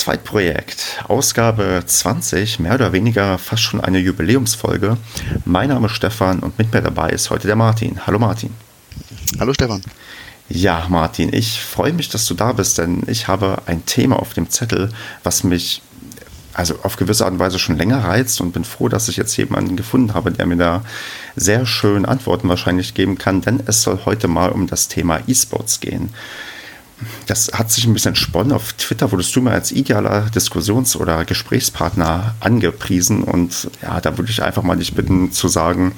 Zweitprojekt, Ausgabe 20, mehr oder weniger fast schon eine Jubiläumsfolge. Mein Name ist Stefan und mit mir dabei ist heute der Martin. Hallo Martin. Hallo Stefan. Ja, Martin, ich freue mich, dass du da bist, denn ich habe ein Thema auf dem Zettel, was mich also auf gewisse Art und Weise schon länger reizt und bin froh, dass ich jetzt jemanden gefunden habe, der mir da sehr schön Antworten wahrscheinlich geben kann, denn es soll heute mal um das Thema E-Sports gehen. Das hat sich ein bisschen sponnen. Auf Twitter wurdest du mir als idealer Diskussions- oder Gesprächspartner angepriesen und ja, da würde ich einfach mal dich bitten zu sagen,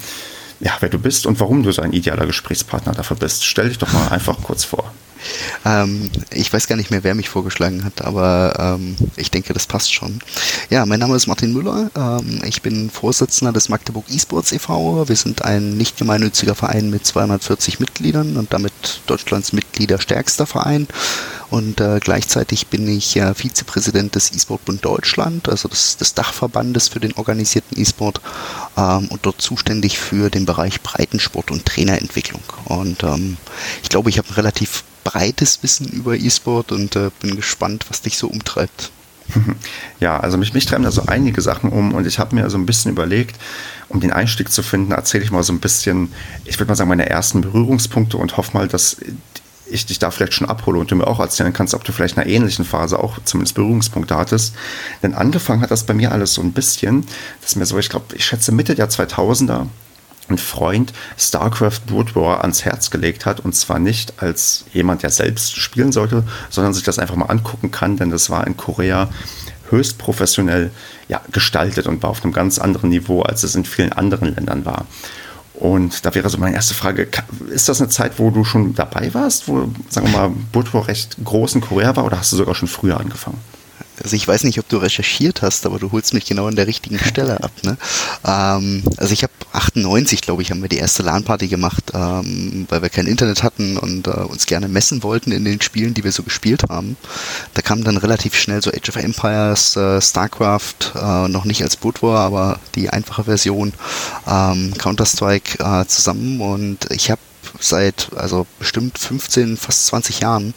ja, wer du bist und warum du so ein idealer Gesprächspartner dafür bist. Stell dich doch mal einfach kurz vor. Ähm, ich weiß gar nicht mehr, wer mich vorgeschlagen hat, aber ähm, ich denke, das passt schon. Ja, mein Name ist Martin Müller. Ähm, ich bin Vorsitzender des Magdeburg eSports e.V. Wir sind ein nicht gemeinnütziger Verein mit 240 Mitgliedern und damit Deutschlands Mitgliederstärkster Verein. Und äh, gleichzeitig bin ich äh, Vizepräsident des E-Sport-Bund Deutschland, also des, des, Dachverbandes für den organisierten E-Sport ähm, und dort zuständig für den Bereich Breitensport und Trainerentwicklung. Und ähm, ich glaube, ich habe ein relativ breites Wissen über E-Sport und äh, bin gespannt, was dich so umtreibt. Ja, also mich, mich treiben da so einige Sachen um und ich habe mir so ein bisschen überlegt, um den Einstieg zu finden, erzähle ich mal so ein bisschen, ich würde mal sagen, meine ersten Berührungspunkte und hoffe mal, dass ich dich da vielleicht schon abhole und du mir auch erzählen kannst, ob du vielleicht in einer ähnlichen Phase auch zumindest Berührungspunkte hattest. Denn angefangen hat das bei mir alles so ein bisschen, dass mir so, ich glaube, ich schätze Mitte der 2000er, ein Freund StarCraft Brood War ans Herz gelegt hat. Und zwar nicht als jemand, der selbst spielen sollte, sondern sich das einfach mal angucken kann, denn das war in Korea höchst professionell ja, gestaltet und war auf einem ganz anderen Niveau, als es in vielen anderen Ländern war. Und da wäre so meine erste Frage, ist das eine Zeit, wo du schon dabei warst, wo, sagen wir mal, War recht groß in Korea war oder hast du sogar schon früher angefangen? Also ich weiß nicht, ob du recherchiert hast, aber du holst mich genau an der richtigen Stelle ab. Ne? Ähm, also ich habe 98, glaube ich, haben wir die erste LAN-Party gemacht, ähm, weil wir kein Internet hatten und äh, uns gerne messen wollten in den Spielen, die wir so gespielt haben. Da kam dann relativ schnell so Age of Empires, äh, StarCraft, äh, noch nicht als Boot War, aber die einfache Version, ähm, Counter-Strike äh, zusammen und ich habe seit also bestimmt 15, fast 20 Jahren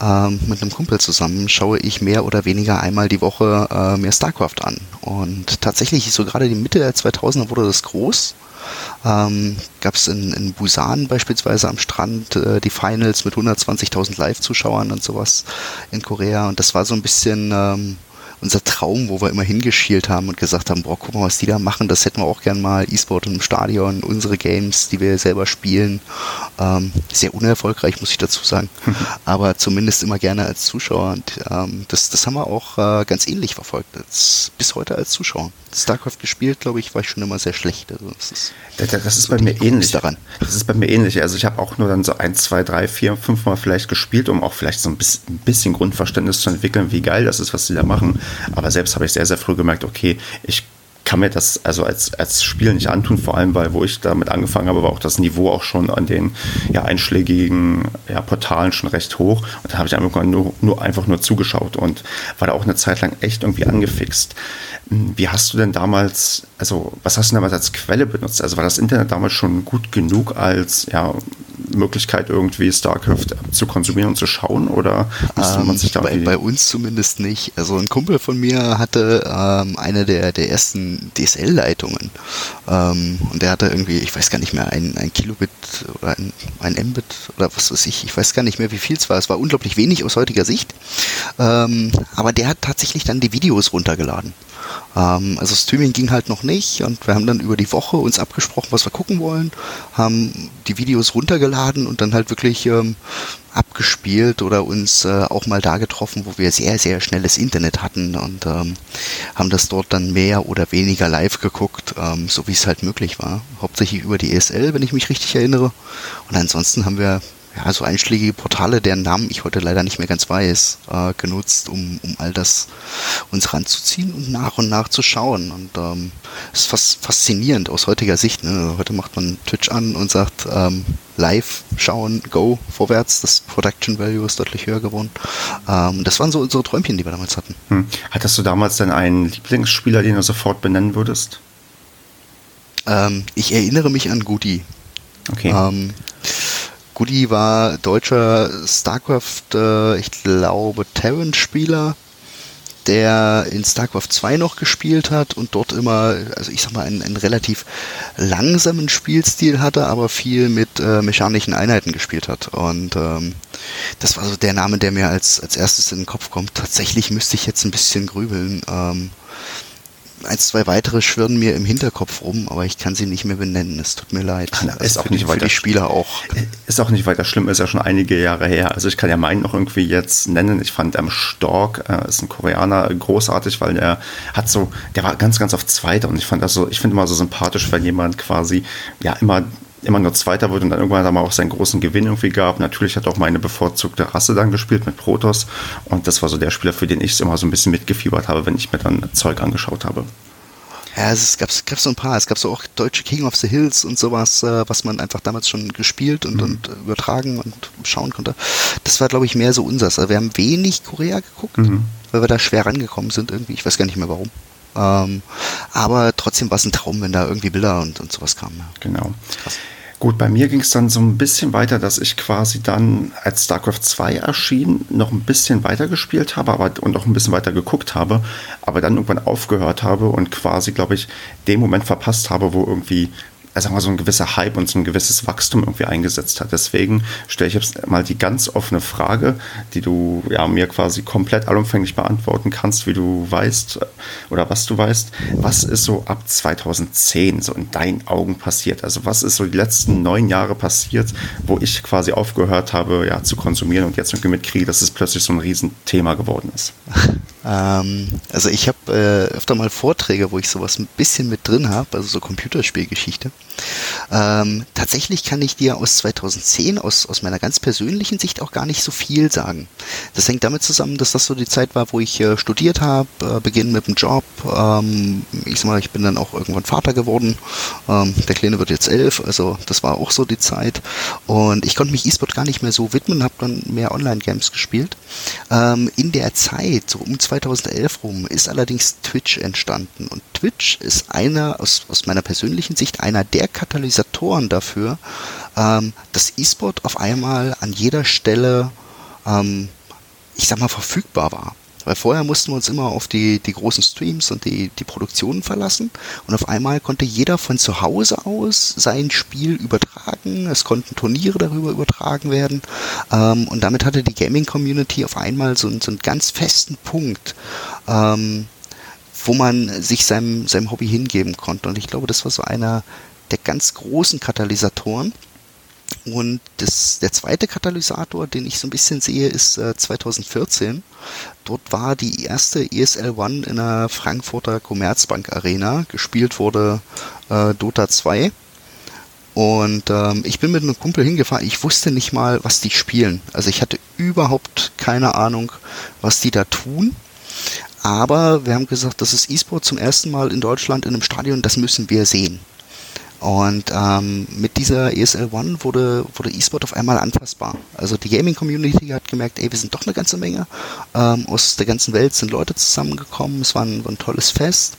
ähm, mit einem Kumpel zusammen schaue ich mehr oder weniger einmal die Woche äh, mir StarCraft an. Und tatsächlich, so gerade die Mitte der 2000er wurde das groß. Ähm, Gab es in, in Busan beispielsweise am Strand äh, die Finals mit 120.000 Live-Zuschauern und sowas in Korea. Und das war so ein bisschen... Ähm, unser Traum, wo wir immer hingeschielt haben und gesagt haben, boah, guck mal, was die da machen, das hätten wir auch gern mal, E-Sport im Stadion, unsere Games, die wir selber spielen. Ähm, sehr unerfolgreich, muss ich dazu sagen, aber zumindest immer gerne als Zuschauer und ähm, das, das haben wir auch äh, ganz ähnlich verfolgt, als, bis heute als Zuschauer. StarCraft gespielt, glaube ich, war ich schon immer sehr schlecht. Also das ist, das, das ist so bei mir ähnlich. Daran. Das ist bei mir ähnlich. Also ich habe auch nur dann so ein, zwei, drei, vier, fünf Mal vielleicht gespielt, um auch vielleicht so ein bisschen, ein bisschen Grundverständnis zu entwickeln, wie geil das ist, was sie da machen. Aber selbst habe ich sehr, sehr früh gemerkt, okay, ich kann mir das also als, als Spiel nicht antun, vor allem weil, wo ich damit angefangen habe, war auch das Niveau auch schon an den ja, einschlägigen ja, Portalen schon recht hoch. Und dann habe ich einfach nur, nur, einfach nur zugeschaut und war da auch eine Zeit lang echt irgendwie angefixt. Wie hast du denn damals, also was hast du damals als Quelle benutzt? Also war das Internet damals schon gut genug als ja, Möglichkeit, irgendwie StarCraft zu konsumieren und zu schauen? Oder musste man ähm, sich da bei, bei uns zumindest nicht. Also ein Kumpel von mir hatte ähm, eine der, der ersten DSL-Leitungen. Ähm, und der hatte irgendwie, ich weiß gar nicht mehr, ein, ein Kilobit oder ein, ein Mbit oder was weiß ich. Ich weiß gar nicht mehr, wie viel es war. Es war unglaublich wenig aus heutiger Sicht. Ähm, aber der hat tatsächlich dann die Videos runtergeladen. Ähm, also Streaming ging halt noch nicht und wir haben dann über die Woche uns abgesprochen, was wir gucken wollen, haben die Videos runtergeladen und dann halt wirklich ähm, abgespielt oder uns äh, auch mal da getroffen, wo wir sehr, sehr schnelles Internet hatten und ähm, haben das dort dann mehr oder weniger live geguckt, ähm, so wie es halt möglich war. Hauptsächlich über die ESL, wenn ich mich richtig erinnere. Und ansonsten haben wir ja, so einschlägige Portale, deren Namen ich heute leider nicht mehr ganz weiß, äh, genutzt, um, um all das uns ranzuziehen und nach und nach zu schauen. Und ähm, ist fast faszinierend aus heutiger Sicht. Ne? Heute macht man Twitch an und sagt, ähm, live schauen, go, vorwärts, das Production Value ist deutlich höher geworden. Ähm, das waren so unsere Träumchen, die wir damals hatten. Hm. Hattest du damals denn einen Lieblingsspieler, den du sofort benennen würdest? Ähm, ich erinnere mich an Goody. Okay. Goody war deutscher StarCraft, äh, ich glaube, Terran-Spieler, der in StarCraft 2 noch gespielt hat und dort immer, also ich sag mal, einen, einen relativ langsamen Spielstil hatte, aber viel mit äh, mechanischen Einheiten gespielt hat. Und ähm, das war so der Name, der mir als, als erstes in den Kopf kommt. Tatsächlich müsste ich jetzt ein bisschen grübeln. Ähm, eins, zwei weitere schwirren mir im Hinterkopf rum, aber ich kann sie nicht mehr benennen. Es tut mir leid. Na, ist auch nicht weiter. Für die Spieler auch. Ist auch nicht weiter schlimm, ist ja schon einige Jahre her. Also ich kann ja meinen noch irgendwie jetzt nennen. Ich fand ähm, Stork, äh, ist ein Koreaner, großartig, weil der hat so, der war ganz, ganz auf Zweiter und ich fand das so, ich finde immer so sympathisch, wenn jemand quasi ja immer immer nur Zweiter wurde und dann irgendwann mal auch seinen großen Gewinn irgendwie gab. Natürlich hat auch meine bevorzugte Rasse dann gespielt mit Protoss und das war so der Spieler, für den ich es immer so ein bisschen mitgefiebert habe, wenn ich mir dann Zeug angeschaut habe. Ja, es gab, es gab so ein paar. Es gab so auch deutsche King of the Hills und sowas, äh, was man einfach damals schon gespielt und, mhm. und übertragen und schauen konnte. Das war, glaube ich, mehr so unseres. Also wir haben wenig Korea geguckt, mhm. weil wir da schwer rangekommen sind irgendwie. Ich weiß gar nicht mehr warum. Ähm, aber trotzdem war es ein Traum, wenn da irgendwie Bilder und, und sowas kamen. Ja. Genau. Krass. Gut, bei mir ging es dann so ein bisschen weiter, dass ich quasi dann, als StarCraft 2 erschien, noch ein bisschen weiter gespielt habe aber, und auch ein bisschen weiter geguckt habe, aber dann irgendwann aufgehört habe und quasi, glaube ich, den Moment verpasst habe, wo irgendwie sagen wir so ein gewisser Hype und so ein gewisses Wachstum irgendwie eingesetzt hat. Deswegen stelle ich jetzt mal die ganz offene Frage, die du ja mir quasi komplett allumfänglich beantworten kannst, wie du weißt oder was du weißt. Was ist so ab 2010 so in deinen Augen passiert? Also was ist so die letzten neun Jahre passiert, wo ich quasi aufgehört habe, ja, zu konsumieren und jetzt irgendwie mitkriege, dass es plötzlich so ein Riesenthema geworden ist? Ähm, also ich habe äh, öfter mal Vorträge, wo ich sowas ein bisschen mit drin habe, also so Computerspielgeschichte. Ähm, tatsächlich kann ich dir aus 2010, aus, aus meiner ganz persönlichen Sicht auch gar nicht so viel sagen. Das hängt damit zusammen, dass das so die Zeit war, wo ich äh, studiert habe, äh, beginnen mit dem Job. Ähm, ich sag mal, ich bin dann auch irgendwann Vater geworden. Ähm, der Kleine wird jetzt elf, also das war auch so die Zeit. Und ich konnte mich E-Sport gar nicht mehr so widmen, habe dann mehr Online-Games gespielt. Ähm, in der Zeit, so um 2011 rum, ist allerdings Twitch entstanden. Und Twitch ist einer, aus, aus meiner persönlichen Sicht, einer der Katalysatoren dafür, ähm, dass E-Sport auf einmal an jeder Stelle, ähm, ich sag mal, verfügbar war. Weil vorher mussten wir uns immer auf die, die großen Streams und die, die Produktionen verlassen. Und auf einmal konnte jeder von zu Hause aus sein Spiel übertragen. Es konnten Turniere darüber übertragen werden. Ähm, und damit hatte die Gaming-Community auf einmal so, so einen ganz festen Punkt, ähm, wo man sich seinem, seinem Hobby hingeben konnte. Und ich glaube, das war so einer der ganz großen Katalysatoren. Und das, der zweite Katalysator, den ich so ein bisschen sehe, ist äh, 2014. Dort war die erste ESL One in der Frankfurter Commerzbank Arena. Gespielt wurde äh, Dota 2. Und ähm, ich bin mit einem Kumpel hingefahren. Ich wusste nicht mal, was die spielen. Also ich hatte überhaupt keine Ahnung, was die da tun. Aber wir haben gesagt, das ist E-Sport zum ersten Mal in Deutschland in einem Stadion, das müssen wir sehen. Und ähm, mit dieser ESL One wurde, wurde E-Sport auf einmal anfassbar. Also die Gaming-Community hat gemerkt, ey, wir sind doch eine ganze Menge. Ähm, aus der ganzen Welt sind Leute zusammengekommen. Es war ein, war ein tolles Fest.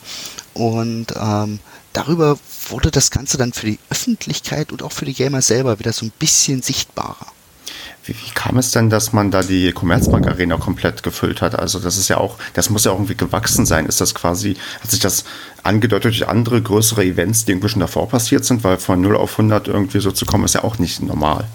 Und ähm, darüber wurde das Ganze dann für die Öffentlichkeit und auch für die Gamer selber wieder so ein bisschen sichtbarer. Wie, wie, kam es denn, dass man da die Commerzbank Arena komplett gefüllt hat? Also das ist ja auch, das muss ja auch irgendwie gewachsen sein. Ist das quasi, hat sich das angedeutet durch andere größere Events, die irgendwie schon davor passiert sind? Weil von 0 auf 100 irgendwie so zu kommen, ist ja auch nicht normal.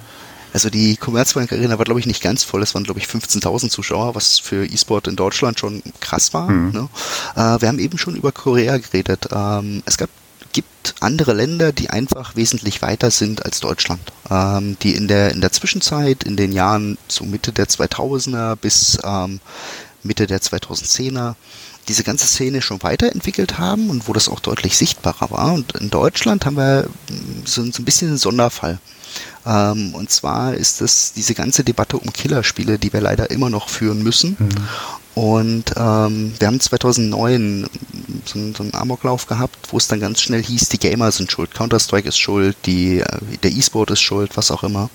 Also die Commerzbank Arena war, glaube ich, nicht ganz voll. Es waren, glaube ich, 15.000 Zuschauer, was für E-Sport in Deutschland schon krass war. Mhm. Ne? Äh, wir haben eben schon über Korea geredet. Ähm, es gab gibt andere Länder, die einfach wesentlich weiter sind als Deutschland, ähm, die in der in der Zwischenzeit in den Jahren so Mitte der 2000er bis ähm, Mitte der 2010er diese ganze Szene schon weiterentwickelt haben und wo das auch deutlich sichtbarer war. Und in Deutschland haben wir so, so ein bisschen einen Sonderfall. Ähm, und zwar ist es diese ganze Debatte um Killerspiele, die wir leider immer noch führen müssen. Mhm. Und ähm, wir haben 2009 so, so einen Amoklauf gehabt, wo es dann ganz schnell hieß, die Gamer sind schuld, Counter-Strike ist schuld, die, äh, der E-Sport ist schuld, was auch immer.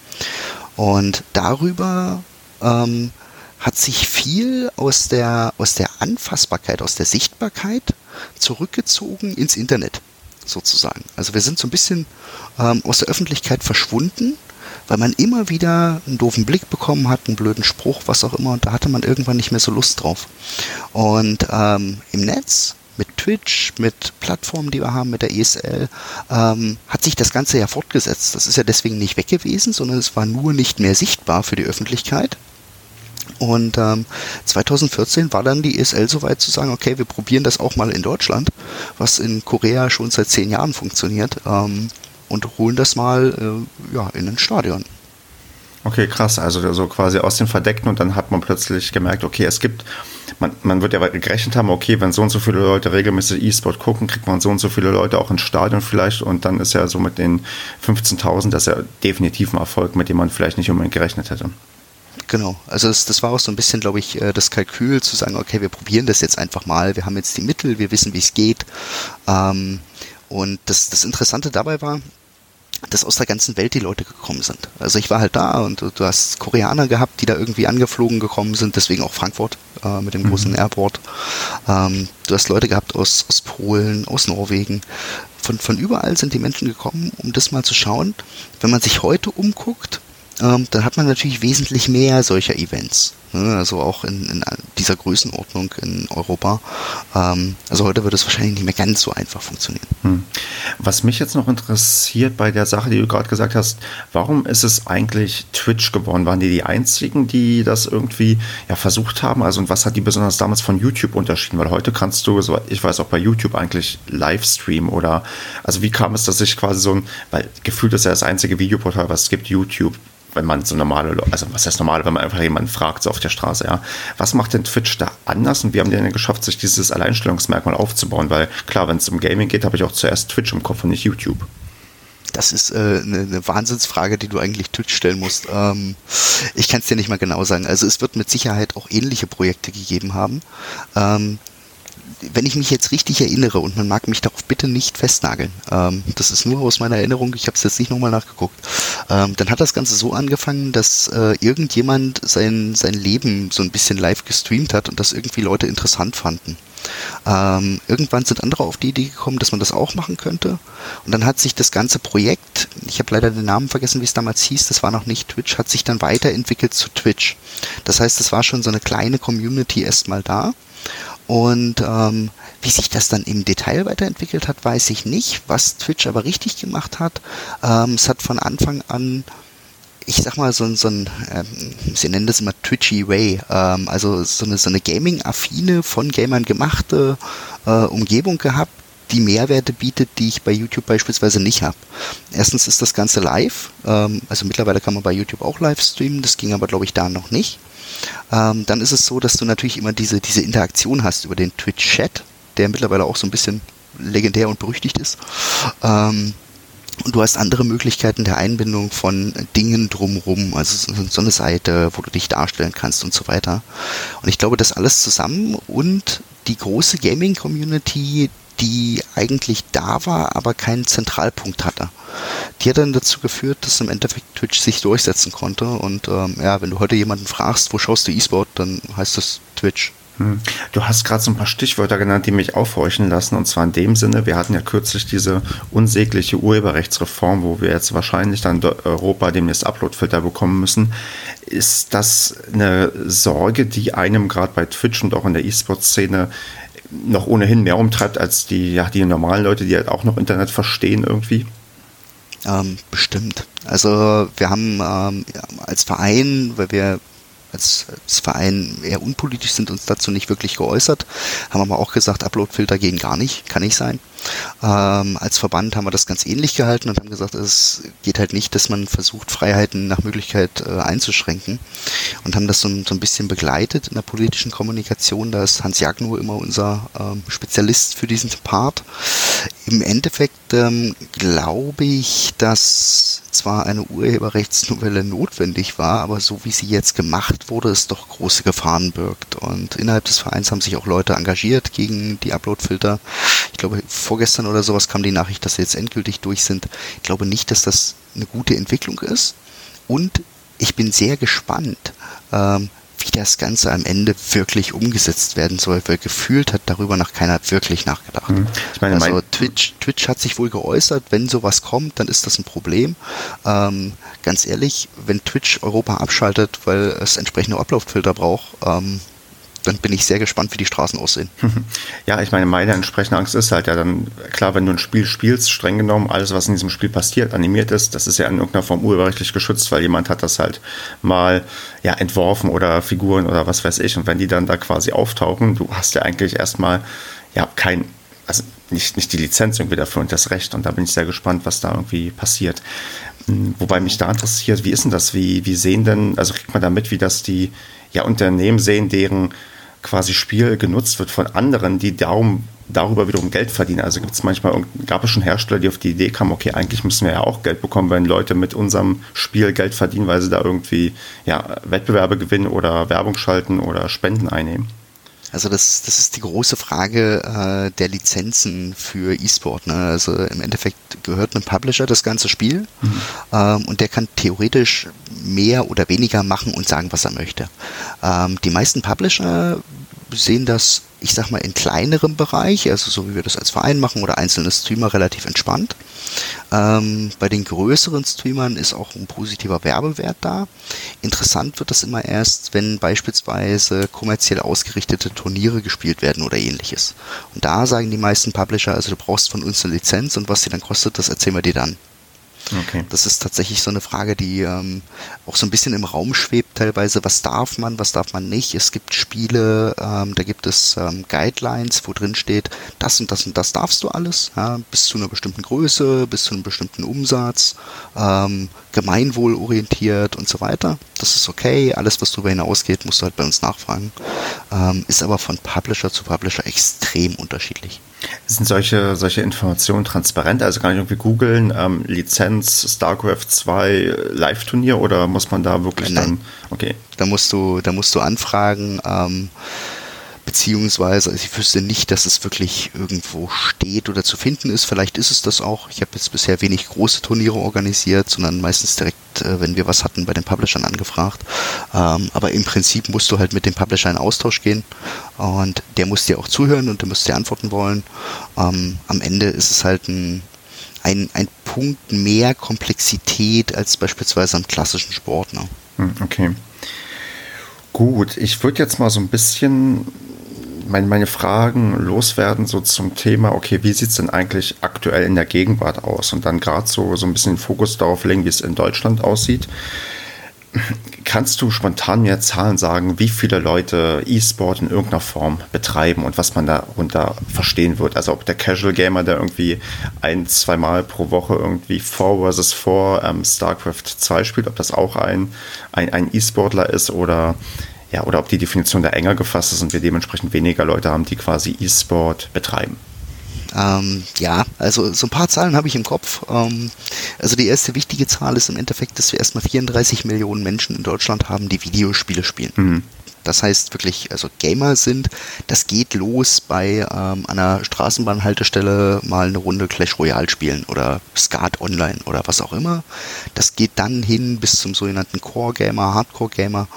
Und darüber ähm, hat sich viel aus der, aus der Anfassbarkeit, aus der Sichtbarkeit zurückgezogen ins Internet, sozusagen. Also wir sind so ein bisschen ähm, aus der Öffentlichkeit verschwunden weil man immer wieder einen doofen Blick bekommen hat, einen blöden Spruch, was auch immer, und da hatte man irgendwann nicht mehr so Lust drauf. Und ähm, im Netz mit Twitch, mit Plattformen, die wir haben, mit der ESL, ähm, hat sich das Ganze ja fortgesetzt. Das ist ja deswegen nicht weg gewesen, sondern es war nur nicht mehr sichtbar für die Öffentlichkeit. Und ähm, 2014 war dann die ESL so weit zu sagen, okay, wir probieren das auch mal in Deutschland, was in Korea schon seit zehn Jahren funktioniert, ähm, und holen das mal äh, ja, in ein Stadion. Okay, krass. Also so quasi aus dem Verdeckten und dann hat man plötzlich gemerkt, okay, es gibt, man, man wird ja gerechnet haben, okay, wenn so und so viele Leute regelmäßig E-Sport gucken, kriegt man so und so viele Leute auch ins Stadion vielleicht und dann ist ja so mit den 15.000 das ja definitiv ein Erfolg, mit dem man vielleicht nicht unbedingt gerechnet hätte. Genau, also das, das war auch so ein bisschen, glaube ich, äh, das Kalkül zu sagen, okay, wir probieren das jetzt einfach mal, wir haben jetzt die Mittel, wir wissen, wie es geht. Ähm, und das, das Interessante dabei war, dass aus der ganzen Welt die Leute gekommen sind. Also ich war halt da und du, hast Koreaner gehabt, die da irgendwie angeflogen gekommen sind, deswegen auch Frankfurt äh, mit dem mhm. großen Airport. Ähm, du hast Leute gehabt aus, aus Polen, aus Norwegen. Von, von überall sind die Menschen gekommen, um das mal zu schauen. Wenn man sich heute umguckt, ähm, dann hat man natürlich wesentlich mehr solcher Events. Ne? Also auch in, in, dieser Größenordnung in Europa. Ähm, also heute wird es wahrscheinlich nicht mehr ganz so einfach funktionieren. Hm. Was mich jetzt noch interessiert bei der Sache, die du gerade gesagt hast, warum ist es eigentlich Twitch geworden? Waren die die einzigen, die das irgendwie ja, versucht haben? Also und was hat die besonders damals von YouTube unterschieden? Weil heute kannst du, so, ich weiß auch bei YouTube eigentlich Livestream oder also wie kam es, dass ich quasi so ein, weil gefühlt ist ja das einzige Videoportal, was es gibt, YouTube wenn man so normale, also was heißt normale, wenn man einfach jemanden fragt, so auf der Straße, ja, was macht denn Twitch da anders und wie haben die denn geschafft, sich dieses Alleinstellungsmerkmal aufzubauen? Weil klar, wenn es um Gaming geht, habe ich auch zuerst Twitch im Kopf und nicht YouTube. Das ist äh, eine, eine Wahnsinnsfrage, die du eigentlich Twitch stellen musst. Ähm, ich kann es dir nicht mal genau sagen. Also es wird mit Sicherheit auch ähnliche Projekte gegeben haben. Ähm, wenn ich mich jetzt richtig erinnere, und man mag mich darauf bitte nicht festnageln, ähm, das ist nur aus meiner Erinnerung, ich habe es jetzt nicht nochmal nachgeguckt, ähm, dann hat das Ganze so angefangen, dass äh, irgendjemand sein, sein Leben so ein bisschen live gestreamt hat und das irgendwie Leute interessant fanden. Ähm, irgendwann sind andere auf die Idee gekommen, dass man das auch machen könnte. Und dann hat sich das ganze Projekt, ich habe leider den Namen vergessen, wie es damals hieß, das war noch nicht Twitch, hat sich dann weiterentwickelt zu Twitch. Das heißt, es war schon so eine kleine Community erstmal da. Und ähm, wie sich das dann im Detail weiterentwickelt hat, weiß ich nicht. Was Twitch aber richtig gemacht hat, ähm, es hat von Anfang an ich sag mal, so, so ein, ähm, sie nennen das immer Twitchy Way, ähm, also so eine, so eine Gaming-affine, von Gamern gemachte äh, Umgebung gehabt, die Mehrwerte bietet, die ich bei YouTube beispielsweise nicht habe. Erstens ist das Ganze live, ähm, also mittlerweile kann man bei YouTube auch live streamen, das ging aber glaube ich da noch nicht ähm, dann ist es so, dass du natürlich immer diese, diese Interaktion hast über den Twitch-Chat, der mittlerweile auch so ein bisschen legendär und berüchtigt ist. Ähm, und du hast andere Möglichkeiten der Einbindung von Dingen drumherum, also so eine Seite, wo du dich darstellen kannst und so weiter. Und ich glaube, das alles zusammen und die große Gaming-Community, die eigentlich da war, aber keinen Zentralpunkt hatte. Die hat dann dazu geführt, dass im Endeffekt Twitch sich durchsetzen konnte. Und ähm, ja, wenn du heute jemanden fragst, wo schaust du E-Sport, dann heißt das Twitch. Hm. Du hast gerade so ein paar Stichwörter genannt, die mich aufhorchen lassen. Und zwar in dem Sinne, wir hatten ja kürzlich diese unsägliche Urheberrechtsreform, wo wir jetzt wahrscheinlich dann Europa demnächst Uploadfilter bekommen müssen. Ist das eine Sorge, die einem gerade bei Twitch und auch in der E-Sport-Szene noch ohnehin mehr umtreibt als die, ja, die normalen Leute, die halt auch noch Internet verstehen irgendwie? Ähm, bestimmt. Also wir haben ähm, als Verein, weil wir als, als Verein eher unpolitisch sind, uns dazu nicht wirklich geäußert, haben aber auch gesagt, Uploadfilter gehen gar nicht, kann nicht sein. Ähm, als Verband haben wir das ganz ähnlich gehalten und haben gesagt, es geht halt nicht, dass man versucht, Freiheiten nach Möglichkeit äh, einzuschränken und haben das so, so, ein bisschen begleitet in der politischen Kommunikation. Da ist Hans Jagno immer unser ähm, Spezialist für diesen Part. Im Endeffekt ähm, glaube ich, dass zwar eine Urheberrechtsnovelle notwendig war, aber so wie sie jetzt gemacht wurde, es doch große Gefahren birgt. Und innerhalb des Vereins haben sich auch Leute engagiert gegen die Uploadfilter. Ich glaube, vorgestern oder sowas kam die Nachricht, dass sie jetzt endgültig durch sind. Ich glaube nicht, dass das eine gute Entwicklung ist. Und ich bin sehr gespannt, ähm, wie das Ganze am Ende wirklich umgesetzt werden soll, weil gefühlt hat darüber noch keiner wirklich nachgedacht. Mhm. Meine, also Twitch, Twitch hat sich wohl geäußert, wenn sowas kommt, dann ist das ein Problem. Ähm, ganz ehrlich, wenn Twitch Europa abschaltet, weil es entsprechende Upload-Filter braucht, ähm, dann bin ich sehr gespannt, wie die Straßen aussehen. Ja, ich meine, meine entsprechende Angst ist halt ja dann, klar, wenn du ein Spiel spielst, streng genommen, alles, was in diesem Spiel passiert, animiert ist, das ist ja in irgendeiner Form urheberrechtlich geschützt, weil jemand hat das halt mal ja, entworfen oder Figuren oder was weiß ich. Und wenn die dann da quasi auftauchen, du hast ja eigentlich erstmal ja kein, also nicht, nicht die Lizenz irgendwie dafür und das Recht. Und da bin ich sehr gespannt, was da irgendwie passiert. Hm, wobei mich da interessiert, wie ist denn das? Wie, wie sehen denn, also kriegt man da mit, wie das die ja, Unternehmen sehen, deren quasi Spiel genutzt wird von anderen, die darum, darüber wiederum Geld verdienen. Also gibt es manchmal, gab es schon Hersteller, die auf die Idee kamen, okay, eigentlich müssen wir ja auch Geld bekommen, wenn Leute mit unserem Spiel Geld verdienen, weil sie da irgendwie ja, Wettbewerbe gewinnen oder Werbung schalten oder Spenden einnehmen. Also das, das ist die große Frage äh, der Lizenzen für E-Sport. Ne? Also im Endeffekt gehört einem Publisher das ganze Spiel mhm. ähm, und der kann theoretisch mehr oder weniger machen und sagen, was er möchte. Ähm, die meisten Publisher sehen das, ich sag mal, in kleinerem Bereich, also so wie wir das als Verein machen oder einzelne Streamer relativ entspannt. Ähm, bei den größeren Streamern ist auch ein positiver Werbewert da. Interessant wird das immer erst, wenn beispielsweise kommerziell ausgerichtete Turniere gespielt werden oder ähnliches. Und da sagen die meisten Publisher, also du brauchst von uns eine Lizenz und was die dann kostet, das erzählen wir dir dann. Okay. Das ist tatsächlich so eine Frage, die ähm, auch so ein bisschen im Raum schwebt teilweise. Was darf man, was darf man nicht? Es gibt Spiele, ähm, da gibt es ähm, Guidelines, wo drin steht, das und das und das darfst du alles, ja, bis zu einer bestimmten Größe, bis zu einem bestimmten Umsatz, ähm, gemeinwohlorientiert und so weiter. Das ist okay. Alles, was darüber hinausgeht, musst du halt bei uns nachfragen. Ähm, ist aber von Publisher zu Publisher extrem unterschiedlich. Sind solche, solche Informationen transparent? Also kann ich irgendwie googeln, ähm, Lizenz, StarCraft 2, Live-Turnier oder muss man da wirklich Nein. dann. Okay. Da musst du, da musst du anfragen. Ähm, beziehungsweise also ich wüsste nicht, dass es wirklich irgendwo steht oder zu finden ist. Vielleicht ist es das auch. Ich habe jetzt bisher wenig große Turniere organisiert, sondern meistens direkt, äh, wenn wir was hatten, bei den Publishern angefragt. Ähm, aber im Prinzip musst du halt mit dem Publisher in Austausch gehen und der muss dir auch zuhören und der muss dir antworten wollen. Ähm, am Ende ist es halt ein ein, ein Punkt mehr Komplexität als beispielsweise am klassischen Sport. Ne? Hm, okay. Gut, ich würde jetzt mal so ein bisschen meine, meine Fragen loswerden, so zum Thema, okay, wie sieht es denn eigentlich aktuell in der Gegenwart aus? Und dann gerade so, so ein bisschen den Fokus darauf legen, wie es in Deutschland aussieht. Kannst du spontan mir Zahlen sagen, wie viele Leute E-Sport in irgendeiner Form betreiben und was man darunter verstehen wird? Also ob der Casual Gamer, der irgendwie ein, zweimal pro Woche irgendwie 4 vs 4 ähm, StarCraft 2 spielt, ob das auch ein, ein, ein E-Sportler ist oder ja, oder ob die Definition da enger gefasst ist und wir dementsprechend weniger Leute haben, die quasi E-Sport betreiben. Ähm, ja, also so ein paar Zahlen habe ich im Kopf. Ähm, also die erste wichtige Zahl ist im Endeffekt, dass wir erstmal 34 Millionen Menschen in Deutschland haben, die Videospiele spielen. Mhm. Das heißt wirklich, also Gamer sind, das geht los bei ähm, einer Straßenbahnhaltestelle mal eine Runde Clash Royale spielen oder Skat Online oder was auch immer. Das geht dann hin bis zum sogenannten Core Gamer, Hardcore Gamer.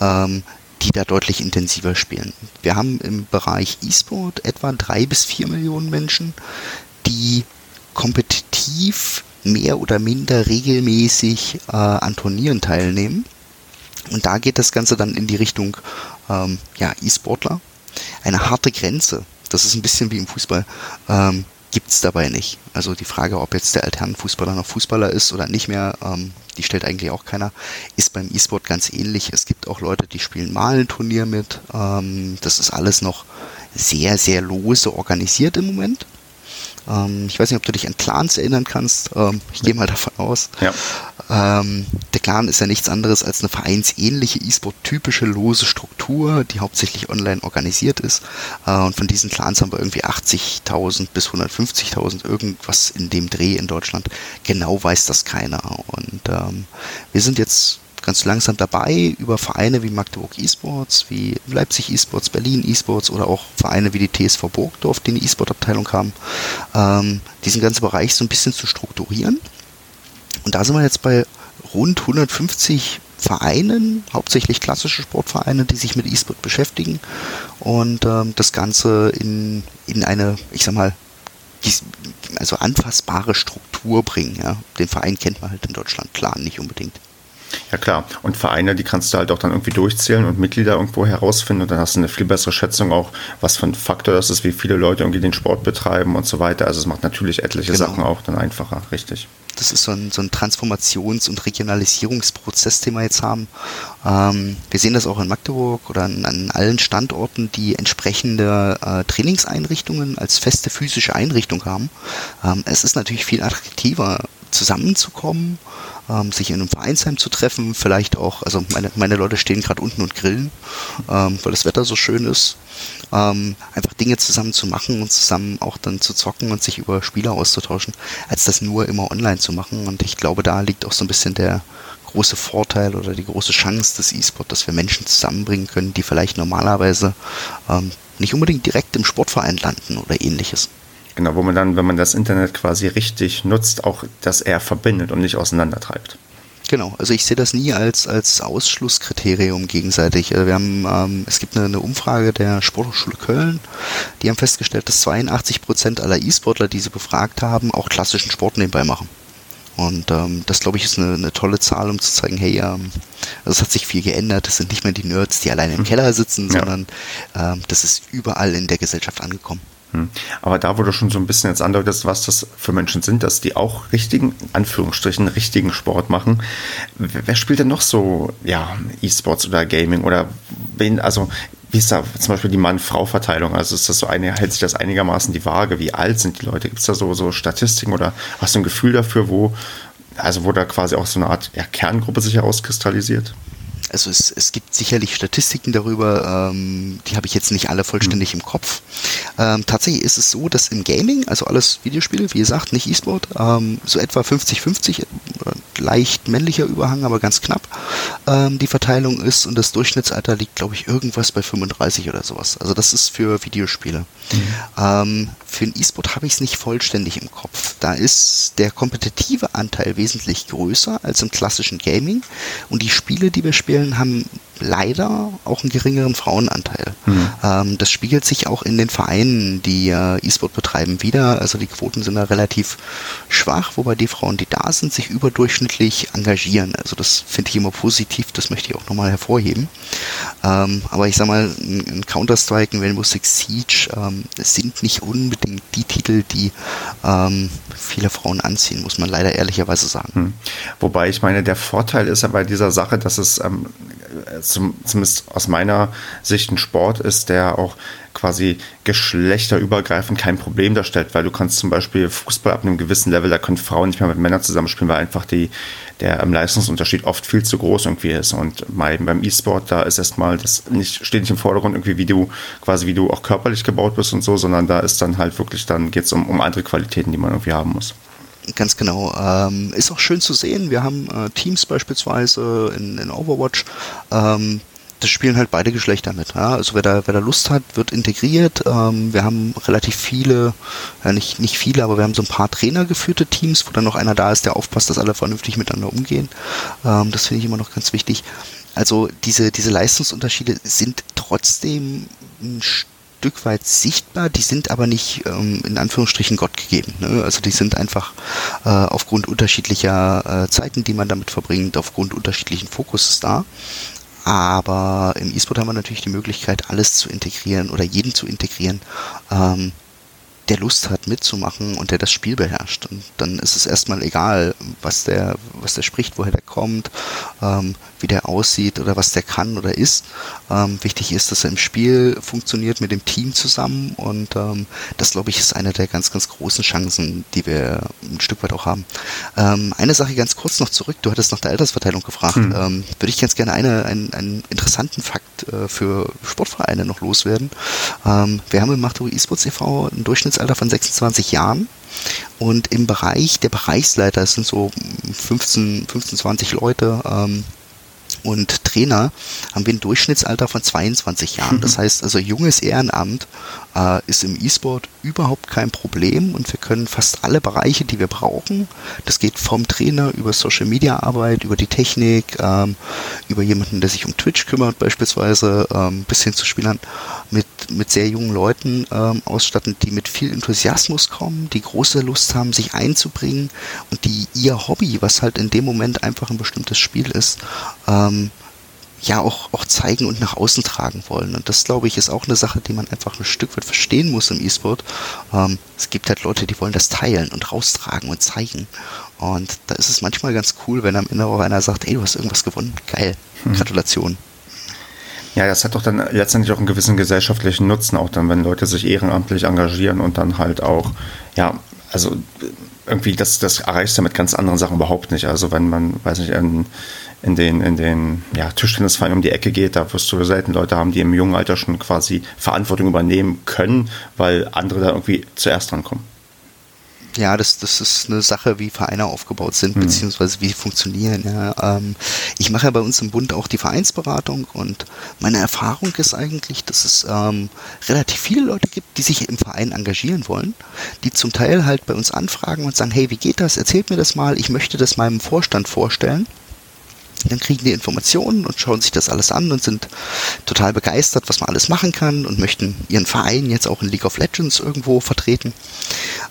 Ähm, die da deutlich intensiver spielen. Wir haben im Bereich E-Sport etwa drei bis vier Millionen Menschen, die kompetitiv mehr oder minder regelmäßig äh, an Turnieren teilnehmen. Und da geht das Ganze dann in die Richtung ähm, ja, E-Sportler. Eine harte Grenze, das ist ein bisschen wie im Fußball, ähm, gibt es dabei nicht. Also die Frage, ob jetzt der Alternenfußballer noch Fußballer ist oder nicht mehr, ähm, die stellt eigentlich auch keiner, ist beim E-Sport ganz ähnlich. Es gibt auch Leute, die spielen mal ein Turnier mit. Ähm, das ist alles noch sehr, sehr lose organisiert im Moment. Ähm, ich weiß nicht, ob du dich an Clans erinnern kannst. Ähm, ich gehe mal davon aus. Ja. Ähm, der Clan ist ja nichts anderes als eine vereinsähnliche E-Sport-typische lose Struktur, die hauptsächlich online organisiert ist. Äh, und von diesen Clans haben wir irgendwie 80.000 bis 150.000, irgendwas in dem Dreh in Deutschland. Genau weiß das keiner. Und ähm, wir sind jetzt ganz langsam dabei über Vereine wie Magdeburg Esports, wie Leipzig Esports, Berlin Esports oder auch Vereine wie die TSV Burgdorf, die eine E-Sport-Abteilung haben, ähm, diesen ganzen Bereich so ein bisschen zu strukturieren. Und da sind wir jetzt bei rund 150 Vereinen, hauptsächlich klassische Sportvereine, die sich mit E-Sport beschäftigen und ähm, das Ganze in, in eine, ich sag mal, also anfassbare Struktur bringen. Ja. Den Verein kennt man halt in Deutschland klar nicht unbedingt. Ja klar. Und Vereine, die kannst du halt auch dann irgendwie durchzählen und Mitglieder irgendwo herausfinden und dann hast du eine viel bessere Schätzung auch, was für ein Faktor das ist, wie viele Leute irgendwie den Sport betreiben und so weiter. Also es macht natürlich etliche genau. Sachen auch dann einfacher, richtig. Das ist so ein, so ein Transformations- und Regionalisierungsprozess, den wir jetzt haben. Ähm, wir sehen das auch in Magdeburg oder an, an allen Standorten, die entsprechende äh, Trainingseinrichtungen als feste physische Einrichtung haben. Ähm, es ist natürlich viel attraktiver, zusammenzukommen ähm, sich in einem Vereinsheim zu treffen, vielleicht auch, also meine, meine Leute stehen gerade unten und grillen, ähm, weil das Wetter so schön ist. Ähm, einfach Dinge zusammen zu machen und zusammen auch dann zu zocken und sich über Spiele auszutauschen, als das nur immer online zu machen. Und ich glaube, da liegt auch so ein bisschen der große Vorteil oder die große Chance des E-Sport, dass wir Menschen zusammenbringen können, die vielleicht normalerweise ähm, nicht unbedingt direkt im Sportverein landen oder ähnliches. Genau, wo man dann, wenn man das Internet quasi richtig nutzt, auch das eher verbindet und nicht auseinandertreibt. Genau, also ich sehe das nie als, als Ausschlusskriterium gegenseitig. Also wir haben, ähm, es gibt eine, eine, Umfrage der Sporthochschule Köln, die haben festgestellt, dass 82 Prozent aller E-Sportler, die sie befragt haben, auch klassischen Sport nebenbei machen. Und ähm, das, glaube ich, ist eine, eine, tolle Zahl, um zu zeigen, hey, ähm, also es hat sich viel geändert. Es sind nicht mehr die Nerds, die alleine im mhm. Keller sitzen, ja. sondern ähm, das ist überall in der Gesellschaft angekommen. Hm. Aber da, wo du schon so ein bisschen jetzt andeutest, was das für Menschen sind, dass die auch richtigen, in Anführungsstrichen, richtigen Sport machen. Wer spielt denn noch so, ja, E-Sports oder Gaming oder wen, also, wie ist da zum Beispiel die Mann-Frau-Verteilung? Also ist das so eine, hält sich das einigermaßen die Waage? Wie alt sind die Leute? Gibt es da so, so Statistiken oder hast du ein Gefühl dafür, wo, also wo da quasi auch so eine Art ja, Kerngruppe sich herauskristallisiert? Also es, es gibt sicherlich Statistiken darüber, ähm, die habe ich jetzt nicht alle vollständig mhm. im Kopf. Ähm, tatsächlich ist es so, dass im Gaming, also alles Videospiele, wie gesagt, nicht E-Sport, ähm, so etwa 50-50, leicht männlicher Überhang, aber ganz knapp, ähm, die Verteilung ist und das Durchschnittsalter liegt, glaube ich, irgendwas bei 35 oder sowas. Also das ist für Videospiele. Mhm. Für den E-Sport habe ich es nicht vollständig im Kopf. Da ist der kompetitive Anteil wesentlich größer als im klassischen Gaming und die Spiele, die wir spielen, haben leider auch einen geringeren Frauenanteil. Mhm. Ähm, das spiegelt sich auch in den Vereinen, die äh, E-Sport betreiben, wieder. Also die Quoten sind da relativ schwach, wobei die Frauen, die da sind, sich überdurchschnittlich engagieren. Also das finde ich immer positiv, das möchte ich auch nochmal hervorheben. Ähm, aber ich sag mal, ein Counter-Strike, ein Rainbow Six Siege ähm, sind nicht unbedingt die Titel, die ähm, viele Frauen anziehen, muss man leider ehrlicherweise sagen. Mhm. Wobei ich meine, der Vorteil ist ja bei dieser Sache, dass es ähm, zum, zumindest aus meiner Sicht ein Sport ist, der auch quasi geschlechterübergreifend kein Problem darstellt, weil du kannst zum Beispiel Fußball ab einem gewissen Level, da können Frauen nicht mehr mit Männern zusammenspielen, weil einfach die, der ähm, Leistungsunterschied oft viel zu groß irgendwie ist. Und beim, beim E-Sport, da ist erstmal das nicht, steht nicht im Vordergrund irgendwie, wie du quasi wie du auch körperlich gebaut bist und so, sondern da ist dann halt wirklich, dann geht es um, um andere Qualitäten, die man irgendwie haben muss. Ganz genau. Ähm, ist auch schön zu sehen. Wir haben äh, Teams beispielsweise in, in Overwatch. Ähm, das spielen halt beide Geschlechter mit. Ja? Also wer da, wer da Lust hat, wird integriert. Ähm, wir haben relativ viele, ja nicht, nicht viele, aber wir haben so ein paar trainergeführte Teams, wo dann noch einer da ist, der aufpasst, dass alle vernünftig miteinander umgehen. Ähm, das finde ich immer noch ganz wichtig. Also diese, diese Leistungsunterschiede sind trotzdem ein Stück Stück weit sichtbar, die sind aber nicht ähm, in Anführungsstrichen Gott gegeben. Ne? Also die sind einfach äh, aufgrund unterschiedlicher äh, Zeiten, die man damit verbringt, aufgrund unterschiedlichen Fokuses da. Aber im E-Sport haben wir natürlich die Möglichkeit, alles zu integrieren oder jeden zu integrieren, ähm, der Lust hat mitzumachen und der das Spiel beherrscht. Und dann ist es erstmal egal, was der, was der spricht, woher der kommt, ähm, wie der aussieht oder was der kann oder ist. Ähm, wichtig ist, dass er im Spiel funktioniert mit dem Team zusammen und ähm, das, glaube ich, ist eine der ganz, ganz großen Chancen, die wir ein Stück weit auch haben. Ähm, eine Sache ganz kurz noch zurück, du hattest nach der Altersverteilung gefragt. Hm. Ähm, würde ich ganz gerne eine, einen, einen interessanten Fakt äh, für Sportvereine noch loswerden. Ähm, wir haben im Magdeburg eSports e.V. ein Durchschnittsalter von 26 Jahren. Und im Bereich der Bereichsleiter, es sind so 15, 15 20 Leute, ähm, und Trainer haben wir ein Durchschnittsalter von 22 Jahren. Das heißt also junges Ehrenamt äh, ist im E-Sport überhaupt kein Problem und wir können fast alle Bereiche, die wir brauchen, das geht vom Trainer über Social Media Arbeit, über die Technik, ähm, über jemanden, der sich um Twitch kümmert beispielsweise, ähm, bis hin zu Spielern mit, mit sehr jungen Leuten ähm, ausstatten, die mit viel Enthusiasmus kommen, die große Lust haben, sich einzubringen und die ihr Hobby, was halt in dem Moment einfach ein bestimmtes Spiel ist, ähm, ja auch, auch zeigen und nach außen tragen wollen. Und das, glaube ich, ist auch eine Sache, die man einfach ein Stück weit verstehen muss im E-Sport. Ähm, es gibt halt Leute, die wollen das teilen und raustragen und zeigen. Und da ist es manchmal ganz cool, wenn am Ende auch einer sagt, ey, du hast irgendwas gewonnen. Geil. Hm. Gratulation. Ja, das hat doch dann letztendlich auch einen gewissen gesellschaftlichen Nutzen, auch dann, wenn Leute sich ehrenamtlich engagieren und dann halt auch, ja, also irgendwie, das, das erreichst du mit ganz anderen Sachen überhaupt nicht. Also wenn man, weiß nicht, in, in den, in den ja, Tischtennisverein um die Ecke geht, da wirst du selten Leute haben, die im jungen Alter schon quasi Verantwortung übernehmen können, weil andere da irgendwie zuerst drankommen. Ja, das, das ist eine Sache, wie Vereine aufgebaut sind, mhm. beziehungsweise wie sie funktionieren. Ja. Ähm, ich mache ja bei uns im Bund auch die Vereinsberatung und meine Erfahrung ist eigentlich, dass es ähm, relativ viele Leute gibt, die sich im Verein engagieren wollen, die zum Teil halt bei uns anfragen und sagen, hey, wie geht das? Erzählt mir das mal, ich möchte das meinem Vorstand vorstellen. Dann kriegen die Informationen und schauen sich das alles an und sind total begeistert, was man alles machen kann und möchten ihren Verein jetzt auch in League of Legends irgendwo vertreten.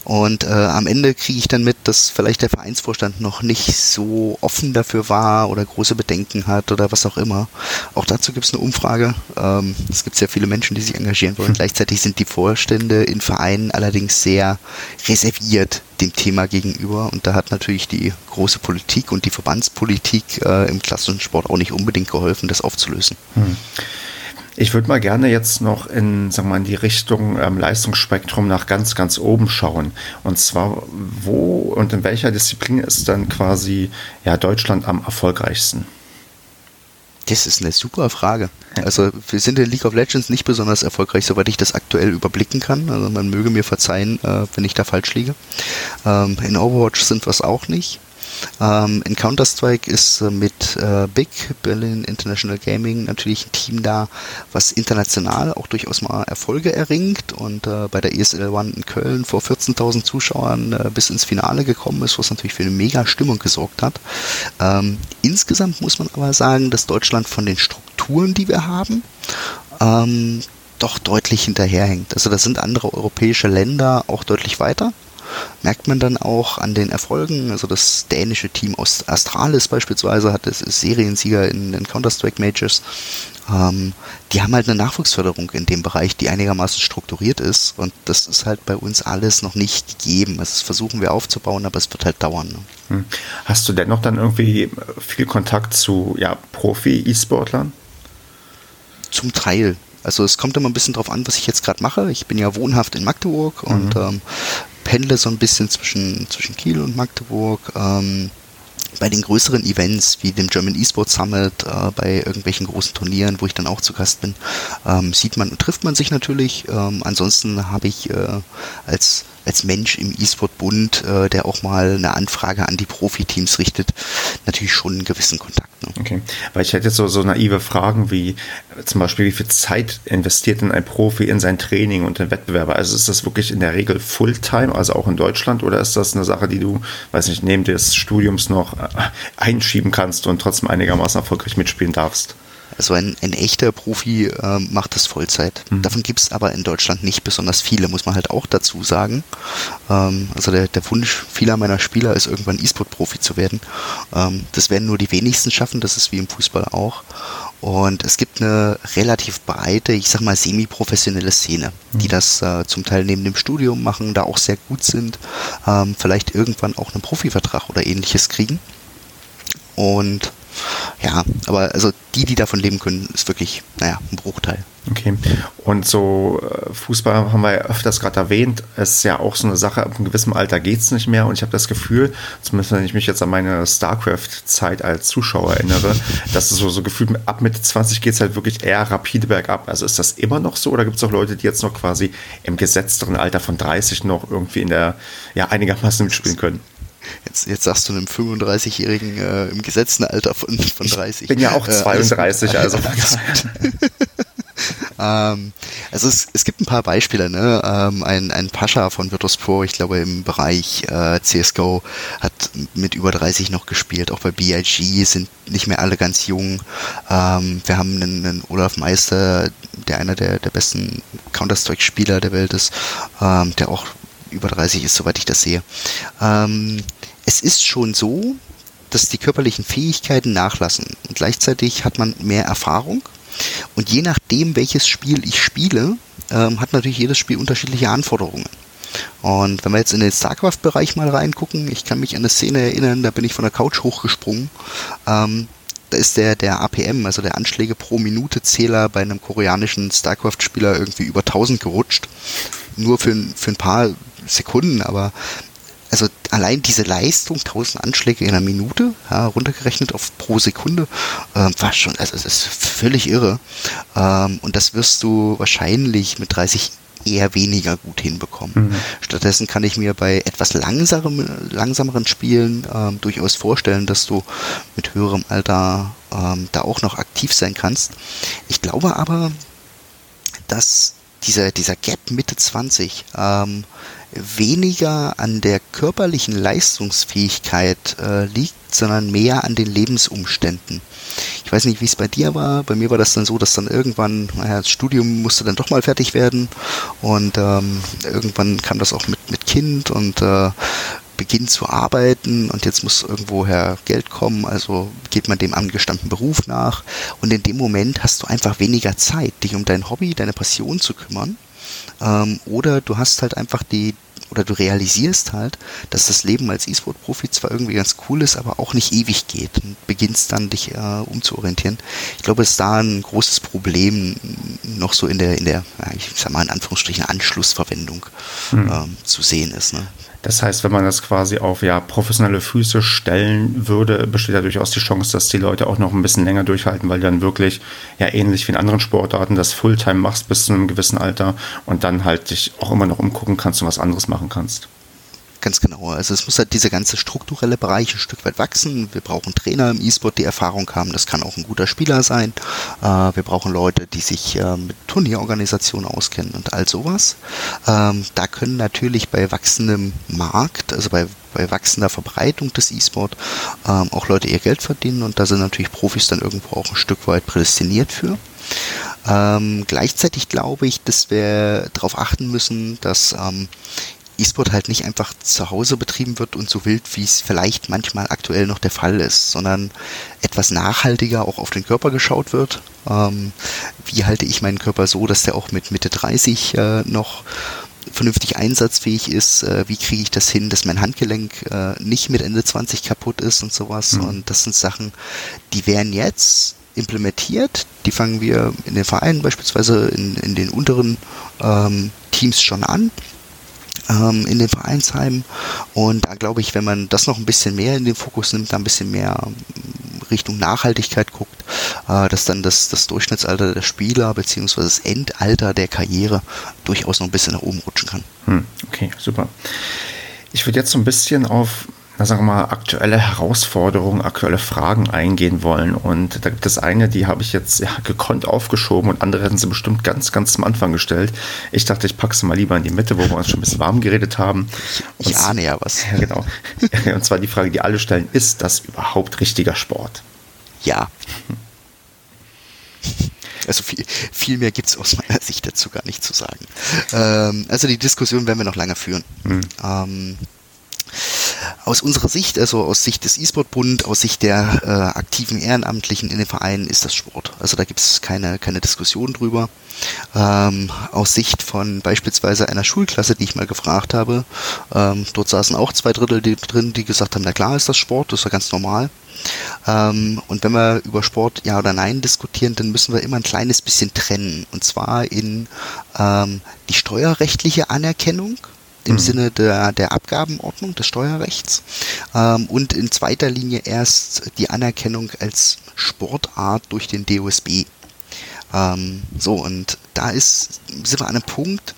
Und äh, am Ende kriege ich dann mit, dass vielleicht der Vereinsvorstand noch nicht so offen dafür war oder große Bedenken hat oder was auch immer. Auch dazu gibt es eine Umfrage. Ähm, es gibt sehr viele Menschen, die sich engagieren wollen. Hm. Gleichzeitig sind die Vorstände in Vereinen allerdings sehr reserviert dem Thema gegenüber. Und da hat natürlich die große Politik und die Verbandspolitik äh, im klassischen Sport auch nicht unbedingt geholfen, das aufzulösen. Hm. Ich würde mal gerne jetzt noch in, sagen mal, in die Richtung ähm, Leistungsspektrum nach ganz, ganz oben schauen. Und zwar, wo und in welcher Disziplin ist dann quasi ja, Deutschland am erfolgreichsten? Das ist eine super Frage. Also wir sind in League of Legends nicht besonders erfolgreich, soweit ich das aktuell überblicken kann. Also man möge mir verzeihen, äh, wenn ich da falsch liege. Ähm, in Overwatch sind wir es auch nicht. Ähm, in Counter-Strike ist äh, mit äh, Big, Berlin International Gaming, natürlich ein Team da, was international auch durchaus mal Erfolge erringt und äh, bei der ESL One in Köln vor 14.000 Zuschauern äh, bis ins Finale gekommen ist, was natürlich für eine mega Stimmung gesorgt hat. Ähm, insgesamt muss man aber sagen, dass Deutschland von den Strukturen, die wir haben, ähm, doch deutlich hinterherhängt. Also da sind andere europäische Länder auch deutlich weiter merkt man dann auch an den Erfolgen. Also das dänische Team aus Astralis beispielsweise hat es ist Seriensieger in den Counter-Strike Majors. Ähm, die haben halt eine Nachwuchsförderung in dem Bereich, die einigermaßen strukturiert ist. Und das ist halt bei uns alles noch nicht gegeben. Also das versuchen wir aufzubauen, aber es wird halt dauern. Ne? Hm. Hast du dennoch dann irgendwie viel Kontakt zu ja, Profi-E-Sportlern? Zum Teil. Also es kommt immer ein bisschen drauf an, was ich jetzt gerade mache. Ich bin ja wohnhaft in Magdeburg mhm. und ähm, pendle so ein bisschen zwischen, zwischen Kiel und Magdeburg. Ähm, bei den größeren Events wie dem German Esports Summit, äh, bei irgendwelchen großen Turnieren, wo ich dann auch zu Gast bin, ähm, sieht man und trifft man sich natürlich. Ähm, ansonsten habe ich äh, als als Mensch im E-Sport-Bund, äh, der auch mal eine Anfrage an die Profiteams richtet, natürlich schon einen gewissen Kontakt. Ne? Okay, weil ich hätte jetzt so, so naive Fragen wie zum Beispiel, wie viel Zeit investiert denn ein Profi in sein Training und den Wettbewerber? Also ist das wirklich in der Regel Fulltime, also auch in Deutschland, oder ist das eine Sache, die du, weiß nicht, neben des Studiums noch äh, einschieben kannst und trotzdem einigermaßen erfolgreich mitspielen darfst? Also ein, ein echter Profi äh, macht das Vollzeit. Mhm. Davon gibt es aber in Deutschland nicht besonders viele, muss man halt auch dazu sagen. Ähm, also der, der Wunsch vieler meiner Spieler ist, irgendwann E-Sport-Profi zu werden. Ähm, das werden nur die wenigsten schaffen, das ist wie im Fußball auch. Und es gibt eine relativ breite, ich sag mal, semi-professionelle Szene, mhm. die das äh, zum Teil neben dem Studium machen, da auch sehr gut sind, ähm, vielleicht irgendwann auch einen Profivertrag oder ähnliches kriegen. Und ja, aber also die, die davon leben können, ist wirklich, naja, ein Bruchteil. Okay. Und so äh, Fußball haben wir ja öfters gerade erwähnt, ist ja auch so eine Sache, ab einem gewissen Alter geht es nicht mehr und ich habe das Gefühl, zumindest wenn ich mich jetzt an meine StarCraft-Zeit als Zuschauer erinnere, dass es so, so gefühlt ab Mitte 20 geht es halt wirklich eher rapide bergab. Also ist das immer noch so oder gibt es auch Leute, die jetzt noch quasi im gesetzteren Alter von 30 noch irgendwie in der, ja, einigermaßen mitspielen können? Jetzt, jetzt sagst du einem 35-Jährigen äh, im gesetzten Alter von, von 30. Ich bin ja auch 32, äh, also. Ähm, also es, es gibt ein paar Beispiele. Ne? Ähm, ein, ein Pascha von Virtus Pro, ich glaube im Bereich äh, CSGO, hat mit über 30 noch gespielt. Auch bei BIG sind nicht mehr alle ganz jung. Ähm, wir haben einen, einen, Olaf Meister, der einer der, der besten Counter-Strike-Spieler der Welt ist, ähm, der auch über 30 ist, soweit ich das sehe. Ähm, es ist schon so, dass die körperlichen Fähigkeiten nachlassen. Und gleichzeitig hat man mehr Erfahrung. Und je nachdem, welches Spiel ich spiele, ähm, hat natürlich jedes Spiel unterschiedliche Anforderungen. Und wenn wir jetzt in den StarCraft-Bereich mal reingucken, ich kann mich an eine Szene erinnern, da bin ich von der Couch hochgesprungen. Ähm, da ist der, der APM, also der Anschläge pro Minute Zähler bei einem koreanischen StarCraft-Spieler irgendwie über 1000 gerutscht. Nur für, für ein paar Sekunden, aber also allein diese Leistung, 1000 Anschläge in einer Minute, ja, runtergerechnet auf pro Sekunde, ähm, war schon, also das ist völlig irre. Ähm, und das wirst du wahrscheinlich mit 30 eher weniger gut hinbekommen. Mhm. Stattdessen kann ich mir bei etwas langsameren, langsameren Spielen ähm, durchaus vorstellen, dass du mit höherem Alter ähm, da auch noch aktiv sein kannst. Ich glaube aber, dass dieser, dieser Gap Mitte 20 ähm, weniger an der körperlichen Leistungsfähigkeit äh, liegt, sondern mehr an den Lebensumständen. Ich weiß nicht, wie es bei dir war. Bei mir war das dann so, dass dann irgendwann, naja, das Studium musste dann doch mal fertig werden und ähm, irgendwann kam das auch mit, mit Kind und äh, beginnt zu arbeiten und jetzt muss irgendwoher Geld kommen, also geht man dem angestammten Beruf nach und in dem Moment hast du einfach weniger Zeit, dich um dein Hobby, deine Passion zu kümmern ähm, oder du hast halt einfach die, oder du realisierst halt, dass das Leben als E-Sport-Profi zwar irgendwie ganz cool ist, aber auch nicht ewig geht und beginnst dann dich äh, umzuorientieren. Ich glaube, es ist da ein großes Problem noch so in der, in der, ich sag mal in Anführungsstrichen Anschlussverwendung hm. ähm, zu sehen ist. Ne? Das heißt, wenn man das quasi auf ja, professionelle Füße stellen würde, besteht da durchaus die Chance, dass die Leute auch noch ein bisschen länger durchhalten, weil du dann wirklich ja ähnlich wie in anderen Sportarten das Fulltime machst bis zu einem gewissen Alter und dann halt dich auch immer noch umgucken kannst und was anderes machen kannst. Ganz genau. Also es muss halt dieser ganze strukturelle Bereich ein Stück weit wachsen. Wir brauchen Trainer im E-Sport, die Erfahrung haben. Das kann auch ein guter Spieler sein. Äh, wir brauchen Leute, die sich äh, mit Turnierorganisationen auskennen und all sowas. Ähm, da können natürlich bei wachsendem Markt, also bei bei wachsender Verbreitung des E-Sport ähm, auch Leute ihr Geld verdienen und da sind natürlich Profis dann irgendwo auch ein Stück weit prädestiniert für. Ähm, gleichzeitig glaube ich, dass wir darauf achten müssen, dass ähm, E-Sport halt nicht einfach zu Hause betrieben wird und so wild, wie es vielleicht manchmal aktuell noch der Fall ist, sondern etwas nachhaltiger auch auf den Körper geschaut wird. Ähm, wie halte ich meinen Körper so, dass der auch mit Mitte 30 äh, noch vernünftig einsatzfähig ist, äh, wie kriege ich das hin, dass mein Handgelenk äh, nicht mit Ende 20 kaputt ist und sowas. Mhm. Und das sind Sachen, die werden jetzt implementiert. Die fangen wir in den Vereinen beispielsweise in, in den unteren ähm, Teams schon an ähm, in den Vereinsheimen. Und da glaube ich, wenn man das noch ein bisschen mehr in den Fokus nimmt, da ein bisschen mehr ähm, Richtung Nachhaltigkeit guckt, äh, dass dann das, das Durchschnittsalter der Spieler bzw. das Endalter der Karriere durchaus noch ein bisschen nach oben rutschen kann. Hm, okay, super. Ich würde jetzt so ein bisschen auf sagen wir mal, aktuelle Herausforderungen, aktuelle Fragen eingehen wollen. Und da gibt es eine, die habe ich jetzt ja, gekonnt aufgeschoben und andere hätten sie bestimmt ganz, ganz zum Anfang gestellt. Ich dachte, ich packe sie mal lieber in die Mitte, wo wir uns schon ein bisschen warm geredet haben. Und ich ahne ja was. Ja, genau. Und zwar die Frage, die alle stellen, ist das überhaupt richtiger Sport? Ja. Also viel, viel mehr gibt es aus meiner Sicht dazu gar nicht zu sagen. Ähm, also die Diskussion werden wir noch lange führen. Hm. Ähm, aus unserer Sicht, also aus Sicht des E-Sport-Bund, aus Sicht der äh, aktiven Ehrenamtlichen in den Vereinen ist das Sport. Also da gibt es keine, keine Diskussion drüber. Ähm, aus Sicht von beispielsweise einer Schulklasse, die ich mal gefragt habe, ähm, dort saßen auch zwei Drittel die, drin, die gesagt haben, na klar ist das Sport, das ist ja ganz normal. Ähm, und wenn wir über Sport ja oder nein diskutieren, dann müssen wir immer ein kleines bisschen trennen. Und zwar in ähm, die steuerrechtliche Anerkennung im mhm. Sinne der, der Abgabenordnung des Steuerrechts ähm, und in zweiter Linie erst die Anerkennung als Sportart durch den DOSB. Ähm, so, und da ist, sind wir an einem Punkt,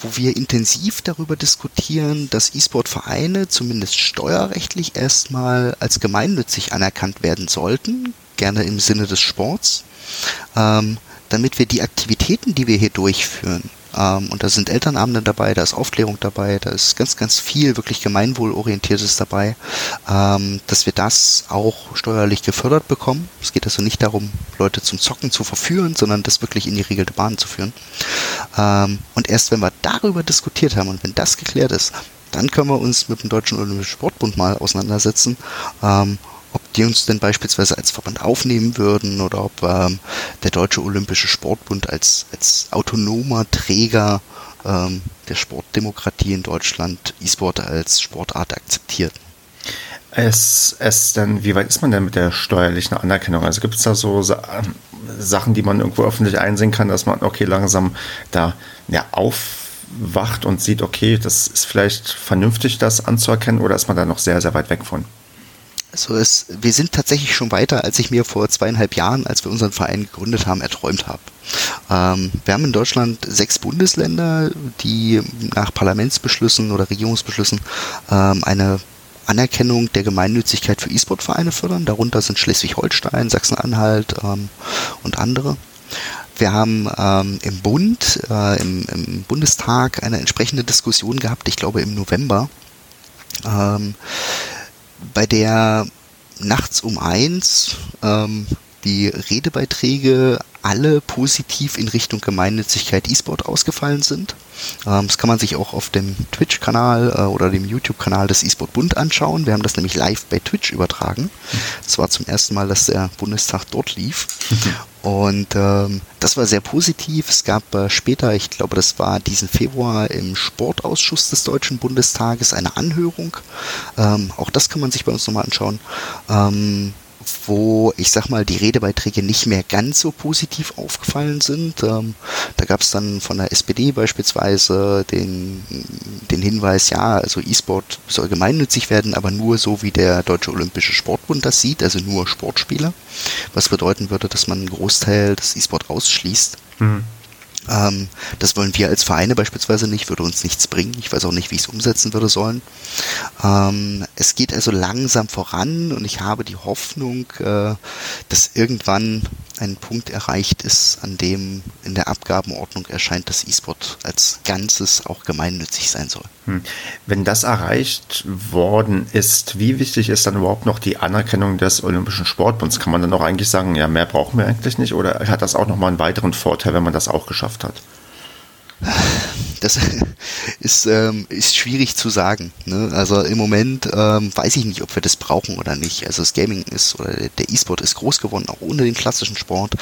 wo wir intensiv darüber diskutieren, dass E-Sport-Vereine zumindest steuerrechtlich erstmal als gemeinnützig anerkannt werden sollten, gerne im Sinne des Sports. Ähm, damit wir die Aktivitäten, die wir hier durchführen, ähm, und da sind Elternabende dabei, da ist Aufklärung dabei, da ist ganz, ganz viel wirklich gemeinwohlorientiertes dabei, ähm, dass wir das auch steuerlich gefördert bekommen. Es geht also nicht darum, Leute zum Zocken zu verführen, sondern das wirklich in die regelte Bahn zu führen. Ähm, und erst wenn wir darüber diskutiert haben und wenn das geklärt ist, dann können wir uns mit dem Deutschen Olympischen Sportbund mal auseinandersetzen ähm, die uns denn beispielsweise als Verband aufnehmen würden oder ob ähm, der Deutsche Olympische Sportbund als, als autonomer Träger ähm, der Sportdemokratie in Deutschland E-Sport als Sportart akzeptiert. Es, es denn, wie weit ist man denn mit der steuerlichen Anerkennung? Also gibt es da so Sachen, die man irgendwo öffentlich einsehen kann, dass man, okay, langsam da ja, aufwacht und sieht, okay, das ist vielleicht vernünftig, das anzuerkennen, oder ist man da noch sehr, sehr weit weg von? Also es, wir sind tatsächlich schon weiter, als ich mir vor zweieinhalb Jahren, als wir unseren Verein gegründet haben, erträumt habe. Ähm, wir haben in Deutschland sechs Bundesländer, die nach Parlamentsbeschlüssen oder Regierungsbeschlüssen ähm, eine Anerkennung der Gemeinnützigkeit für E-Sport-Vereine fördern. Darunter sind Schleswig-Holstein, Sachsen-Anhalt ähm, und andere. Wir haben ähm, im Bund, äh, im, im, Bundestag eine entsprechende Diskussion gehabt, ich glaube im November, ähm, bei der nachts um eins ähm, die Redebeiträge alle positiv in Richtung Gemeinnützigkeit E-Sport ausgefallen sind. Ähm, das kann man sich auch auf dem Twitch-Kanal äh, oder dem YouTube-Kanal des E-Sport Bund anschauen. Wir haben das nämlich live bei Twitch übertragen. Das war zum ersten Mal, dass der Bundestag dort lief. Und ähm, das war sehr positiv. Es gab äh, später, ich glaube, das war diesen Februar im Sportausschuss des Deutschen Bundestages eine Anhörung. Ähm, auch das kann man sich bei uns nochmal anschauen. Ähm, wo ich sag mal die Redebeiträge nicht mehr ganz so positiv aufgefallen sind. Ähm, da gab es dann von der SPD beispielsweise den, den Hinweis, ja, also E-Sport soll gemeinnützig werden, aber nur so wie der Deutsche Olympische Sportbund das sieht, also nur Sportspieler, was bedeuten würde, dass man einen Großteil des E-Sport ausschließt. Mhm. Ähm, das wollen wir als Vereine beispielsweise nicht, würde uns nichts bringen. Ich weiß auch nicht, wie ich es umsetzen würde sollen. Ähm, es geht also langsam voran und ich habe die Hoffnung, äh, dass irgendwann ein Punkt erreicht ist, an dem in der Abgabenordnung erscheint, dass E-Sport als Ganzes auch gemeinnützig sein soll. Hm. Wenn das erreicht worden ist, wie wichtig ist dann überhaupt noch die Anerkennung des Olympischen Sportbunds? Kann man dann auch eigentlich sagen, ja, mehr brauchen wir eigentlich nicht? Oder hat das auch nochmal einen weiteren Vorteil, wenn man das auch geschafft hat? Das ist, ähm, ist schwierig zu sagen. Ne? Also im Moment ähm, weiß ich nicht, ob wir das brauchen oder nicht. Also das Gaming ist oder der E-Sport ist groß geworden, auch ohne den klassischen Sport.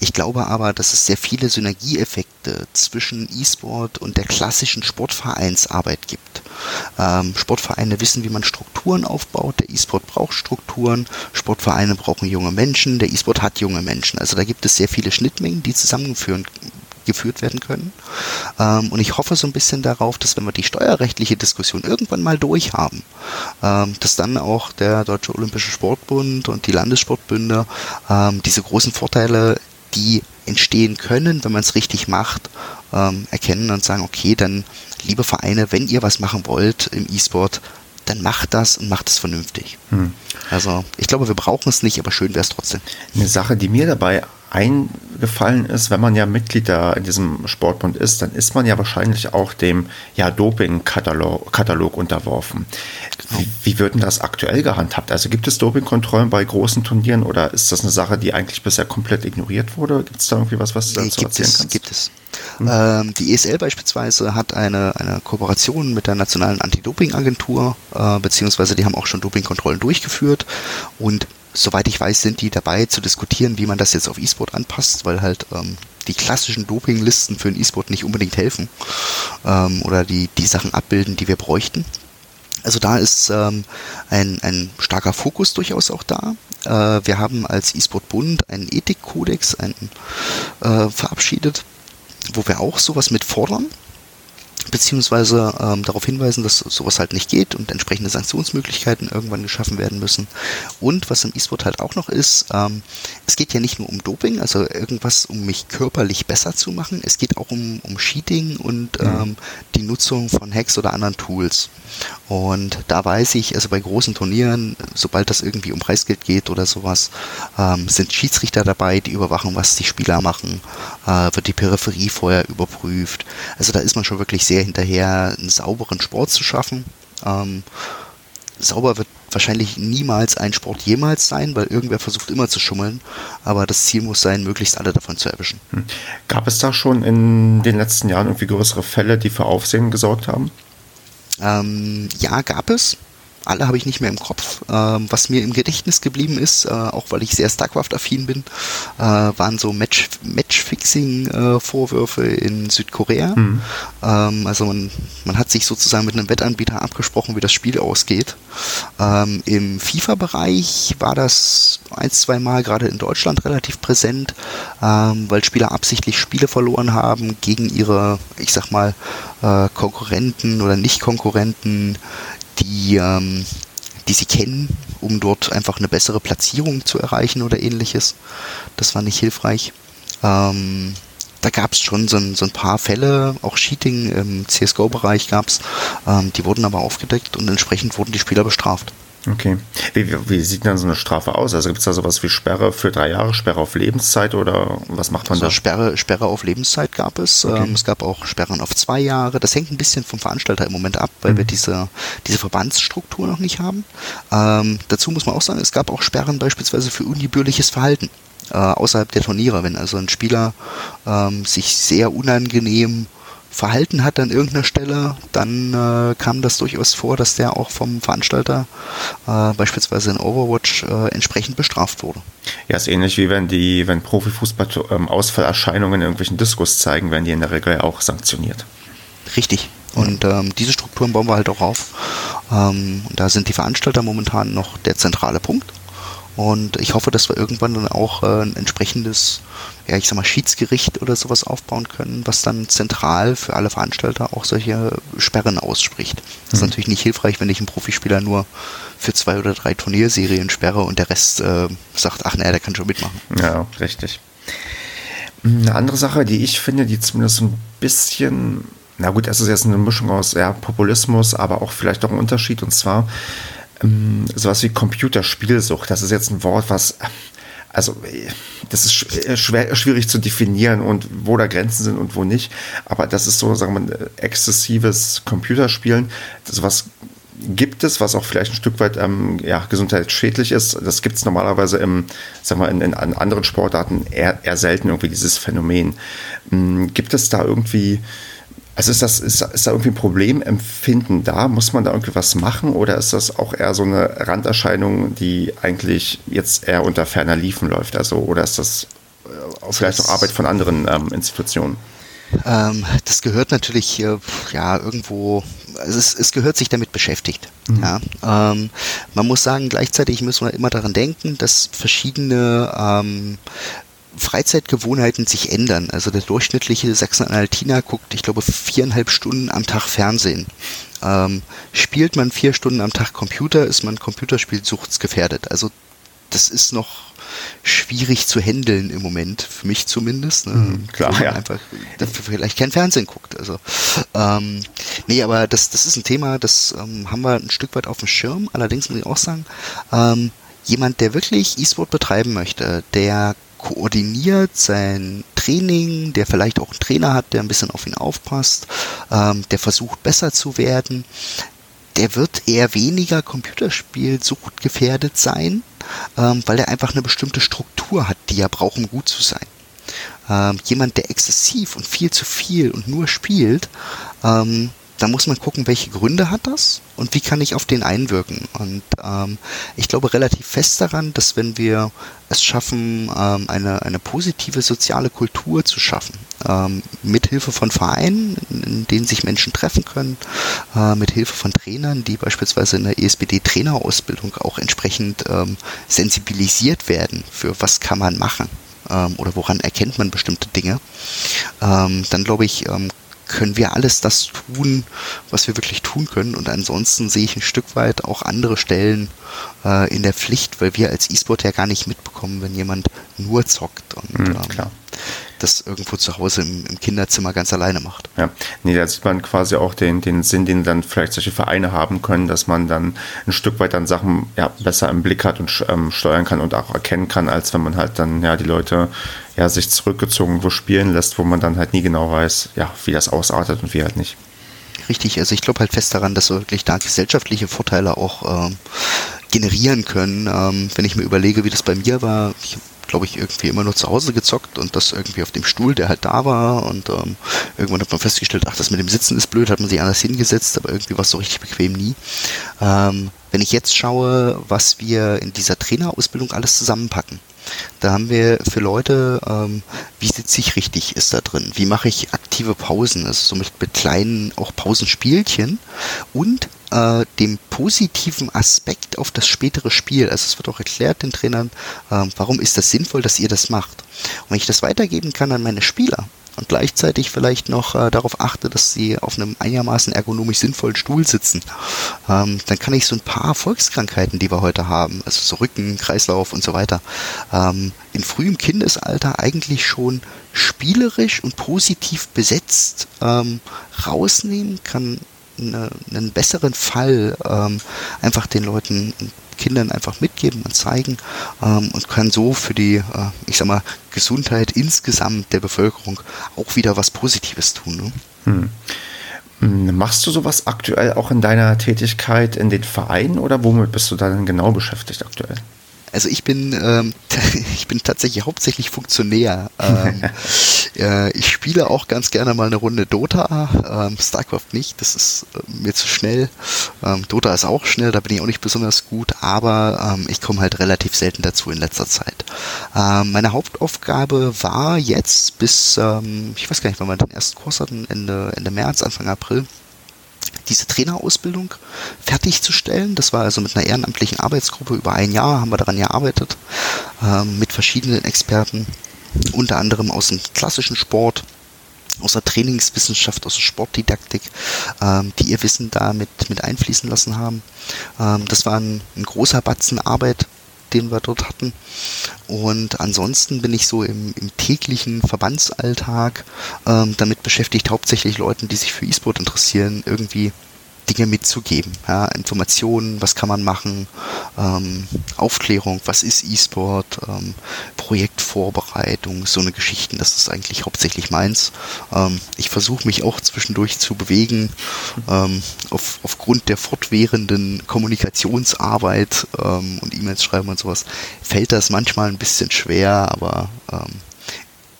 Ich glaube aber, dass es sehr viele Synergieeffekte zwischen E-Sport und der klassischen Sportvereinsarbeit gibt. Ähm, Sportvereine wissen, wie man Strukturen aufbaut. Der E-Sport braucht Strukturen. Sportvereine brauchen junge Menschen. Der E-Sport hat junge Menschen. Also da gibt es sehr viele Schnittmengen, die zusammenführen geführt werden können. Ähm, und ich hoffe so ein bisschen darauf, dass wenn wir die steuerrechtliche Diskussion irgendwann mal durchhaben, ähm, dass dann auch der Deutsche Olympische Sportbund und die Landessportbünde ähm, diese großen Vorteile, die entstehen können, wenn man es richtig macht, ähm, erkennen und sagen, okay, dann liebe Vereine, wenn ihr was machen wollt im E-Sport, dann macht das und macht es vernünftig. Hm. Also ich glaube, wir brauchen es nicht, aber schön wäre es trotzdem. Eine Sache, die mir dabei eingefallen ist, wenn man ja Mitglied da in diesem Sportbund ist, dann ist man ja wahrscheinlich auch dem ja, Doping-Katalog unterworfen. Genau. Wie, wie wird denn das aktuell gehandhabt? Also gibt es Dopingkontrollen bei großen Turnieren oder ist das eine Sache, die eigentlich bisher komplett ignoriert wurde? Gibt es da irgendwie was, was du dazu nee, erzählen es, kannst? Gibt es. Hm. Ähm, die ESL beispielsweise hat eine, eine Kooperation mit der Nationalen Anti-Doping-Agentur, äh, beziehungsweise die haben auch schon Dopingkontrollen durchgeführt und soweit ich weiß, sind die dabei zu diskutieren, wie man das jetzt auf E-Sport anpasst, weil halt ähm, die klassischen Dopinglisten für den E-Sport nicht unbedingt helfen ähm, oder die, die Sachen abbilden, die wir bräuchten. Also da ist ähm, ein, ein starker Fokus durchaus auch da. Äh, wir haben als E-Sport Bund einen Ethikkodex einen, äh, verabschiedet, wo wir auch sowas mit fordern beziehungsweise ähm, darauf hinweisen, dass sowas halt nicht geht und entsprechende Sanktionsmöglichkeiten irgendwann geschaffen werden müssen. Und was im E-Sport halt auch noch ist, ähm, es geht ja nicht nur um Doping, also irgendwas, um mich körperlich besser zu machen, es geht auch um, um Cheating und mhm. ähm, die Nutzung von Hacks oder anderen Tools. Und da weiß ich, also bei großen Turnieren, sobald das irgendwie um Preisgeld geht oder sowas, ähm, sind Schiedsrichter dabei, die überwachen, was die Spieler machen, äh, wird die Peripherie vorher überprüft. Also da ist man schon wirklich sehr hinterher, einen sauberen Sport zu schaffen. Ähm, sauber wird wahrscheinlich niemals ein Sport jemals sein, weil irgendwer versucht immer zu schummeln. Aber das Ziel muss sein, möglichst alle davon zu erwischen. Hm. Gab es da schon in den letzten Jahren irgendwie größere Fälle, die für Aufsehen gesorgt haben? Ähm, ja, gab es alle habe ich nicht mehr im Kopf. Ähm, was mir im Gedächtnis geblieben ist, äh, auch weil ich sehr StarCraft-affin bin, äh, waren so Match Matchfixing-Vorwürfe äh, in Südkorea. Mhm. Ähm, also man, man hat sich sozusagen mit einem Wettanbieter abgesprochen, wie das Spiel ausgeht. Ähm, Im FIFA-Bereich war das ein, zwei Mal gerade in Deutschland relativ präsent, ähm, weil Spieler absichtlich Spiele verloren haben gegen ihre, ich sag mal, äh, Konkurrenten oder Nicht-Konkurrenten die, ähm, die sie kennen, um dort einfach eine bessere Platzierung zu erreichen oder ähnliches. Das war nicht hilfreich. Ähm, da gab es schon so ein, so ein, paar Fälle, auch Cheating im CSGO-Bereich gab es, ähm, die wurden aber aufgedeckt und entsprechend wurden die Spieler bestraft. Okay. Wie, wie, sieht denn so eine Strafe aus? Also gibt es da sowas wie Sperre für drei Jahre, Sperre auf Lebenszeit oder was macht man also da? Sperre, Sperre auf Lebenszeit gab es. Okay. Ähm, es gab auch Sperren auf zwei Jahre. Das hängt ein bisschen vom Veranstalter im Moment ab, weil mhm. wir diese, diese Verbandsstruktur noch nicht haben. Ähm, dazu muss man auch sagen, es gab auch Sperren beispielsweise für ungebührliches Verhalten äh, außerhalb der Turniere. Wenn also ein Spieler ähm, sich sehr unangenehm verhalten hat an irgendeiner Stelle, dann äh, kam das durchaus vor, dass der auch vom Veranstalter äh, beispielsweise in Overwatch äh, entsprechend bestraft wurde. Ja, ist ähnlich wie wenn die, wenn Profifußball ähm, Ausfallerscheinungen in irgendwelchen Diskus zeigen, werden die in der Regel auch sanktioniert. Richtig. Und ähm, diese Strukturen bauen wir halt auch auf. Ähm, da sind die Veranstalter momentan noch der zentrale Punkt. Und ich hoffe, dass wir irgendwann dann auch äh, ein entsprechendes, ja, ich sag mal, Schiedsgericht oder sowas aufbauen können, was dann zentral für alle Veranstalter auch solche Sperren ausspricht. Das ist mhm. natürlich nicht hilfreich, wenn ich einen Profispieler nur für zwei oder drei Turnierserien sperre und der Rest äh, sagt, ach naja, der kann schon mitmachen. Ja, richtig. Eine andere Sache, die ich finde, die zumindest ein bisschen, na gut, es ist jetzt eine Mischung aus ja, Populismus, aber auch vielleicht auch ein Unterschied, und zwar ähm, sowas wie Computerspielsucht. Das ist jetzt ein Wort, was also das ist schwer, schwierig zu definieren und wo da Grenzen sind und wo nicht. Aber das ist so, sagen wir, exzessives Computerspielen. Das was gibt es, was auch vielleicht ein Stück weit ähm, ja, gesundheitsschädlich ist. Das gibt es normalerweise im, sagen wir, in, in, anderen Sportarten eher, eher selten irgendwie dieses Phänomen. Ähm, gibt es da irgendwie also ist das, ist, ist da irgendwie ein Problemempfinden da? Muss man da irgendwie was machen oder ist das auch eher so eine Randerscheinung, die eigentlich jetzt eher unter ferner Liefen läuft? Also, oder ist das äh, vielleicht auch Arbeit von anderen ähm, Institutionen? Ähm, das gehört natürlich äh, ja irgendwo, also es, es, gehört sich damit beschäftigt. Mhm. Ja, ähm, man muss sagen, gleichzeitig müssen wir immer daran denken, dass verschiedene ähm, Freizeitgewohnheiten sich ändern. Also der durchschnittliche Sachsen-Anhaltiner guckt, ich glaube, viereinhalb Stunden am Tag Fernsehen. Ähm, spielt man vier Stunden am Tag Computer, ist man computerspielsuchtsgefährdet. Also das ist noch schwierig zu handeln im Moment, für mich zumindest. Ne? Mhm, klar, ja. einfach vielleicht kein Fernsehen guckt. Also ähm, nee, aber das, das ist ein Thema, das ähm, haben wir ein Stück weit auf dem Schirm. Allerdings muss ich auch sagen, ähm, jemand, der wirklich E-Sport betreiben möchte, der koordiniert sein Training, der vielleicht auch einen Trainer hat, der ein bisschen auf ihn aufpasst, ähm, der versucht besser zu werden, der wird eher weniger Computerspielsucht gefährdet sein, ähm, weil er einfach eine bestimmte Struktur hat, die er braucht, um gut zu sein. Ähm, jemand, der exzessiv und viel zu viel und nur spielt, ähm, da muss man gucken, welche Gründe hat das und wie kann ich auf den einwirken. Und ähm, ich glaube relativ fest daran, dass wenn wir es schaffen, ähm, eine, eine positive soziale Kultur zu schaffen, ähm, mit Hilfe von Vereinen, in denen sich Menschen treffen können, äh, mit Hilfe von Trainern, die beispielsweise in der ESBD-Trainerausbildung auch entsprechend ähm, sensibilisiert werden für was kann man machen ähm, oder woran erkennt man bestimmte Dinge, ähm, dann glaube ich, ähm, können wir alles das tun, was wir wirklich tun können. Und ansonsten sehe ich ein Stück weit auch andere Stellen äh, in der Pflicht, weil wir als E-Sport ja gar nicht mitbekommen, wenn jemand nur zockt. Und mhm, ähm, das irgendwo zu Hause im, im, Kinderzimmer ganz alleine macht. Ja, nee, da sieht man quasi auch den, den Sinn, den dann vielleicht solche Vereine haben können, dass man dann ein Stück weit dann Sachen ja, besser im Blick hat und ähm, steuern kann und auch erkennen kann, als wenn man halt dann ja die Leute ja sich zurückgezogen wo spielen lässt, wo man dann halt nie genau weiß, ja, wie das ausartet und wie halt nicht. Richtig, also ich glaube halt fest daran, dass wir wirklich da gesellschaftliche Vorteile auch ähm, generieren können. Ähm, wenn ich mir überlege, wie das bei mir war, ich glaube ich, irgendwie immer nur zu Hause gezockt und das irgendwie auf dem Stuhl, der halt da war. Und ähm, irgendwann hat man festgestellt, ach, das mit dem Sitzen ist blöd, hat man sich anders hingesetzt, aber irgendwie war es so richtig bequem nie. Ähm, wenn ich jetzt schaue, was wir in dieser Trainerausbildung alles zusammenpacken, da haben wir für Leute, ähm, wie sitze ich richtig, ist da drin? Wie mache ich aktive Pausen? Also so mit, mit kleinen auch Pausenspielchen und äh, dem positiven Aspekt auf das spätere Spiel. Also es wird auch erklärt den Trainern, äh, warum ist das sinnvoll, dass ihr das macht. Und wenn ich das weitergeben kann an meine Spieler, und gleichzeitig vielleicht noch äh, darauf achte, dass sie auf einem einigermaßen ergonomisch sinnvollen Stuhl sitzen, ähm, dann kann ich so ein paar Volkskrankheiten, die wir heute haben, also so Rücken, Kreislauf und so weiter, ähm, in frühem Kindesalter eigentlich schon spielerisch und positiv besetzt ähm, rausnehmen, kann eine, einen besseren Fall ähm, einfach den Leuten Kindern einfach mitgeben und zeigen ähm, und kann so für die, äh, ich sag mal, Gesundheit insgesamt der Bevölkerung auch wieder was Positives tun. Ne? Hm. hm. Machst du sowas aktuell auch in deiner Tätigkeit in den Vereinen oder womit bist du dann genau beschäftigt aktuell? Also ich bin, ähm, ich bin tatsächlich hauptsächlich Funktionär. Ähm, äh, ich spiele auch ganz gerne mal eine Runde Dota, ähm, StarCraft nicht, das ist äh, mir zu schnell. Ähm, Dota ist auch schnell, da bin ich auch nicht besonders gut, aber ähm, ich komme halt relativ selten dazu in letzter Zeit. Ähm, meine Hauptaufgabe war jetzt bis, ähm, ich weiß gar nicht, wann wir den ersten Kurs hatten, Ende, Ende März, Anfang April, diese Trainerausbildung fertigzustellen. Das war also mit einer ehrenamtlichen Arbeitsgruppe über ein Jahr haben wir daran gearbeitet, ähm, mit verschiedenen Experten, unter anderem aus dem klassischen Sport, aus der Trainingswissenschaft, aus der Sportdidaktik, ähm, die ihr Wissen da mit, mit einfließen lassen haben. Ähm, das war ein, ein großer Batzen Arbeit, den wir dort hatten. Und ansonsten bin ich so im, im täglichen Verbandsalltag ähm, damit beschäftigt, hauptsächlich Leuten, die sich für E-Sport interessieren, irgendwie Dinge mitzugeben. Ja, Informationen, was kann man machen, ähm, Aufklärung, was ist E-Sport, ähm, Projektvorbereitung, so eine Geschichten, das ist eigentlich hauptsächlich meins. Ähm, ich versuche mich auch zwischendurch zu bewegen. Ähm, auf, aufgrund der fortwährenden Kommunikationsarbeit ähm, und E-Mails schreiben und sowas fällt das manchmal ein bisschen schwer, aber ähm,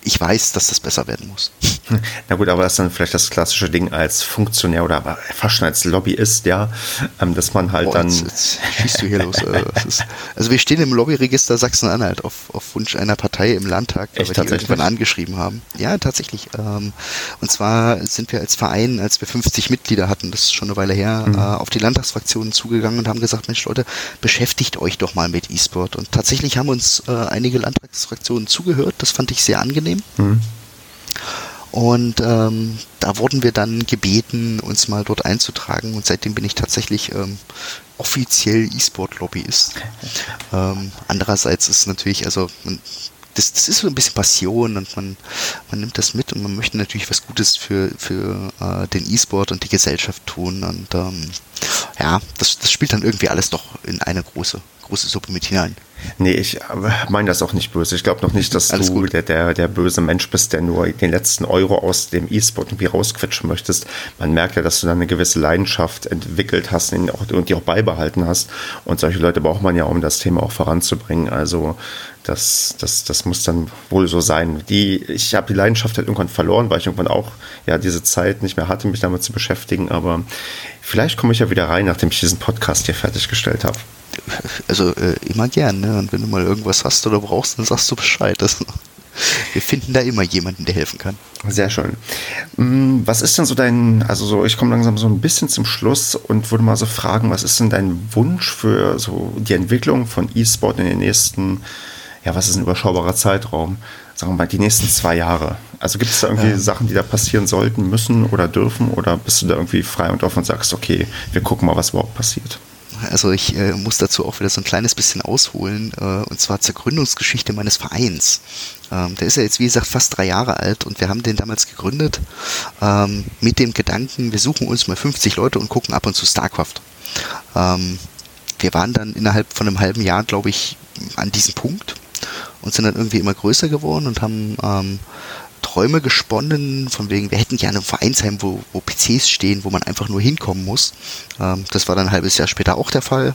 ich weiß, dass das besser werden muss. Na gut, aber das ist dann vielleicht das klassische Ding als Funktionär oder fast schon als Lobbyist, ja, ähm, dass man halt Boah, dann. Jetzt, jetzt schießt du hier los. Äh, ist, also wir stehen im Lobbyregister Sachsen-Anhalt auf, auf Wunsch einer Partei im Landtag, weil Echt, wir die irgendwann angeschrieben haben. Ja, tatsächlich. Ähm, und zwar sind wir als Verein, als wir 50 Mitglieder hatten, das ist schon eine Weile her, mhm. Äh, auf die Landtagsfraktionen zugegangen und haben gesagt, Mensch Leute, beschäftigt euch doch mal mit E-Sport. Und tatsächlich haben uns äh, einige Landtagsfraktionen zugehört. Das fand ich sehr angenehm. Mhm. Und ähm, da wurden wir dann gebeten, uns mal dort einzutragen. Und seitdem bin ich tatsächlich ähm, offiziell E-Sport-Lobbyist. Ähm, andererseits ist natürlich, also man, das, das ist so ein bisschen Passion und man, man nimmt das mit und man möchte natürlich was Gutes für, für äh, den E-Sport und die Gesellschaft tun. Und ähm, ja, das, das spielt dann irgendwie alles doch in eine große, große Suppe mit hinein. Nee, ich meine das auch nicht böse. Ich glaube noch nicht, dass Alles du der, der, der böse Mensch bist, der nur den letzten Euro aus dem E-Sport irgendwie rausquetschen möchtest. Man merkt ja, dass du da eine gewisse Leidenschaft entwickelt hast und die auch beibehalten hast. Und solche Leute braucht man ja, um das Thema auch voranzubringen. Also das, das, das muss dann wohl so sein. Die, ich habe die Leidenschaft halt irgendwann verloren, weil ich irgendwann auch ja diese Zeit nicht mehr hatte, mich damit zu beschäftigen. Aber vielleicht komme ich ja wieder rein, nachdem ich diesen Podcast hier fertiggestellt habe also äh, immer gern, ne? Und wenn du mal irgendwas hast oder brauchst, dann sagst du Bescheid. Also, wir finden da immer jemanden, der helfen kann. Sehr schön. Mm, was ist denn so dein, also so, ich komme langsam so ein bisschen zum Schluss und würde mal so fragen, was ist denn dein Wunsch für so die Entwicklung von E-Sport in den nächsten, ja, was ist ein überschaubarer Zeitraum? sagen wir mal, die nächsten zwei Jahre? Also gibt es da irgendwie ähm. Sachen, die da passieren sollten, müssen oder dürfen? Oder bist du da irgendwie frei und offen und sagst, okay, wir gucken mal, was überhaupt passiert? Also ich äh, muss dazu auch wieder so ein kleines bisschen ausholen, äh, und zwar zur Gründungsgeschichte meines Vereins. Ähm, der ist ja jetzt, wie gesagt, fast drei Jahre alt und wir haben den damals gegründet ähm, mit dem Gedanken, wir suchen uns mal 50 Leute und gucken ab und zu StarCraft. Ähm, wir waren dann innerhalb von einem halben Jahr, glaube ich, an diesem Punkt und sind dann irgendwie immer größer geworden und haben ähm, Träume gesponnen, von wegen, wir hätten gerne ein Vereinsheim, wo, wo PCs stehen, wo man einfach nur hinkommen muss. Ähm, das war dann ein halbes Jahr später auch der Fall.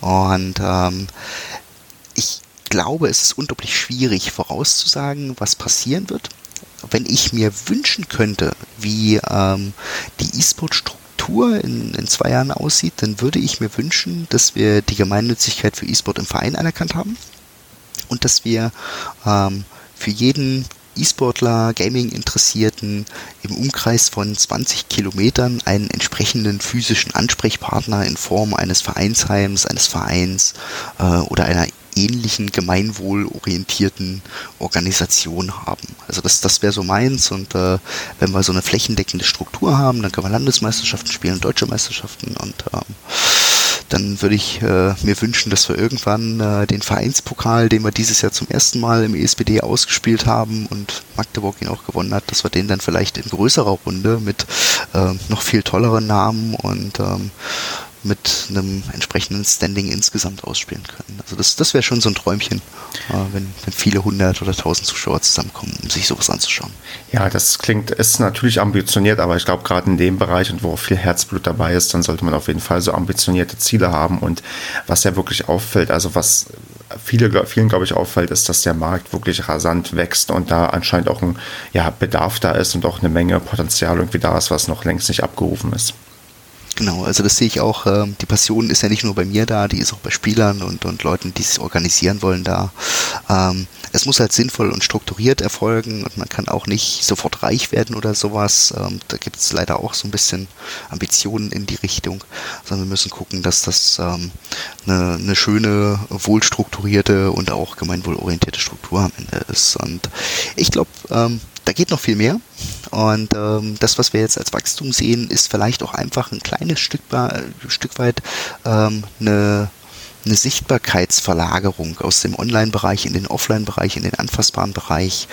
Und ähm, ich glaube, es ist unglaublich schwierig vorauszusagen, was passieren wird. Wenn ich mir wünschen könnte, wie ähm, die E-Sport-Struktur in, in zwei Jahren aussieht, dann würde ich mir wünschen, dass wir die Gemeinnützigkeit für E-Sport im Verein anerkannt haben und dass wir ähm, für jeden E-Sportler, Gaming-Interessierten im Umkreis von 20 Kilometern einen entsprechenden physischen Ansprechpartner in Form eines Vereinsheims, eines Vereins äh, oder einer ähnlichen gemeinwohlorientierten Organisation haben. Also das, das wäre so meins und äh, wenn wir so eine flächendeckende Struktur haben, dann können wir Landesmeisterschaften spielen, deutsche Meisterschaften und ähm, dann würde ich äh, mir wünschen, dass wir irgendwann äh, den Vereinspokal, den wir dieses Jahr zum ersten Mal im ESPD ausgespielt haben und Magdeburg ihn auch gewonnen hat, dass wir den dann vielleicht in größerer Runde mit äh, noch viel tolleren Namen und ähm, mit einem entsprechenden Standing insgesamt ausspielen können. Also das, das wäre schon so ein Träumchen, äh, wenn, wenn viele hundert oder tausend Zuschauer zusammenkommen, um sich sowas anzuschauen. Ja, das klingt, ist natürlich ambitioniert, aber ich glaube gerade in dem Bereich und wo auch viel Herzblut dabei ist, dann sollte man auf jeden Fall so ambitionierte Ziele haben und was ja wirklich auffällt, also was viele, vielen, glaube ich, auffällt, ist, dass der Markt wirklich rasant wächst und da anscheinend auch ein ja, Bedarf da ist und auch eine Menge Potenzial irgendwie da ist, was noch längst nicht abgerufen ist. Genau, also das sehe ich auch. Äh, die Passion ist ja nicht nur bei mir da, die ist auch bei Spielern und, und Leuten, die sich organisieren wollen, da. Ähm, es muss halt sinnvoll und strukturiert erfolgen und man kann auch nicht sofort reich werden oder sowas. Ähm, da gibt es leider auch so ein bisschen Ambitionen in die Richtung, sondern wir müssen gucken, dass das ähm, eine, eine schöne, wohlstrukturierte und auch gemeinwohlorientierte Struktur am Ende ist. Und ich glaube, ähm, da geht noch viel mehr. Und ähm, das, was wir jetzt als Wachstum sehen, ist vielleicht auch einfach ein kleines Stück, äh, Stück weit ähm, eine eine Sichtbarkeitsverlagerung aus dem Online-Bereich in den Offline-Bereich, in den anfassbaren Bereich.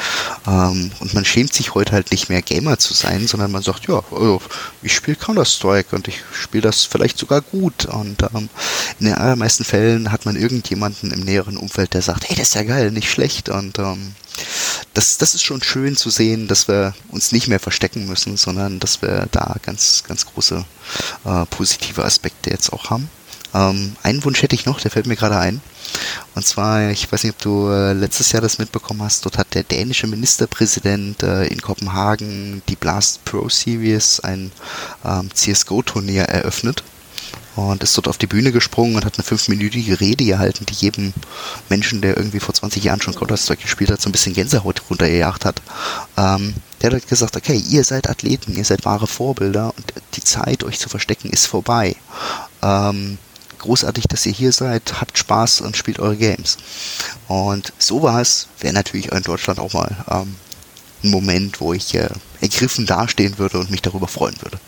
Ähm, und man schämt sich heute halt nicht mehr Gamer zu sein, sondern man sagt, ja, also ich spiele Counter-Strike und ich spiele das vielleicht sogar gut. Und ähm, in den allermeisten Fällen hat man irgendjemanden im näheren Umfeld, der sagt, hey, das ist ja geil, nicht schlecht. Und ähm, das, das ist schon schön zu sehen, dass wir uns nicht mehr verstecken müssen, sondern dass wir da ganz, ganz große äh, positive Aspekte jetzt auch haben. Ähm, einen Wunsch hätte ich noch, der fällt mir gerade ein. Und zwar, ich weiß nicht, ob du äh, letztes Jahr das mitbekommen hast, dort hat der dänische Ministerpräsident äh, in Kopenhagen die Blast Pro Series, ein ähm, CSGO-Turnier, eröffnet und ist dort auf die Bühne gesprungen und hat eine fünfminütige Rede gehalten, die jedem Menschen, der irgendwie vor 20 Jahren schon Counter-Strike gespielt hat, so ein bisschen Gänsehaut runtergejagt hat. Ähm, der hat gesagt, okay, ihr seid Athleten, ihr seid wahre Vorbilder und die Zeit, euch zu verstecken, ist vorbei. Ähm, großartig, dass ihr hier seid, habt Spaß und spielt eure Games. Und sowas wäre natürlich in Deutschland auch mal ähm, ein Moment, wo ich äh, ergriffen dastehen würde und mich darüber freuen würde.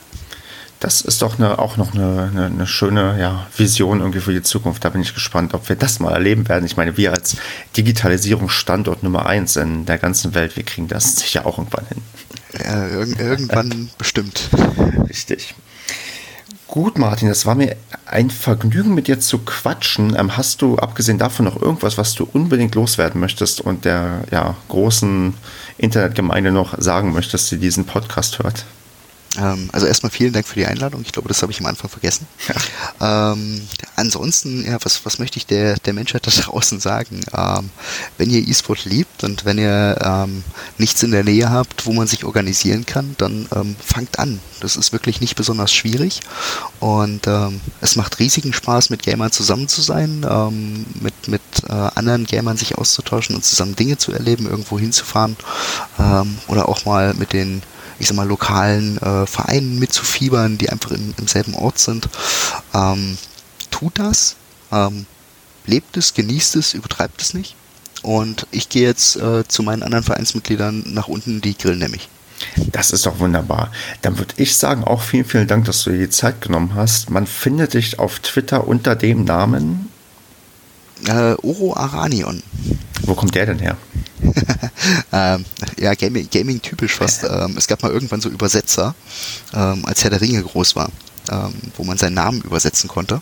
Das ist doch eine, auch noch eine, eine, eine, schöne ja, Vision irgendwie für die Zukunft. Da bin ich gespannt, ob wir das mal erleben werden. Ich meine, wir als Digitalisierungsstandort Nummer eins in der ganzen Welt, wir kriegen das sicher auch irgendwann hin. Ja, irg irgendwann bestimmt. Richtig. Gut, Martin, es war mir ein Vergnügen, mit dir zu quatschen. Ähm, hast du, abgesehen davon, noch irgendwas, was du unbedingt loswerden möchtest und der ja, großen Internetgemeinde noch sagen möchtest, die diesen Podcast hört? Ähm, also erstmal vielen Dank für die Einladung. Ich glaube, das habe ich am Anfang vergessen. Ja. Ähm, ansonsten, ja, was, was möchte ich der, der Menschheit da draußen sagen? Ähm, wenn ihr E-Sport liebt und wenn ihr ähm, nichts in der Nähe habt, wo man sich organisieren kann, dann ähm, fangt an. Das ist wirklich nicht besonders schwierig und ähm, es macht riesigen Spaß, mit Gamern zusammen zu sein, mit, mit äh, anderen Gamern sich auszutauschen und zusammen Dinge zu erleben, irgendwo hinzufahren oder auch mal mit den ich sag mal, lokalen äh, Vereinen mitzufiebern, die einfach in, im selben Ort sind. Ähm, tut das, ähm, lebt es, genießt es, übertreibt es nicht. und ich gehe jetzt äh, zu meinen anderen Vereinsmitgliedern nach unten, die grillen nämlich. Das ist doch wunderbar. Dann würde ich sagen, auch vielen, vielen Dank, dass du dir die Zeit genommen hast. Man findet dich auf Twitter unter dem Namen äh, Oro Aranion. Wo kommt der denn her? ähm, ja, Gaming, Gaming typisch fast. Ähm, es gab mal irgendwann so Übersetzer, ähm, als Herr der Ringe groß war, ähm, wo man seinen Namen übersetzen konnte.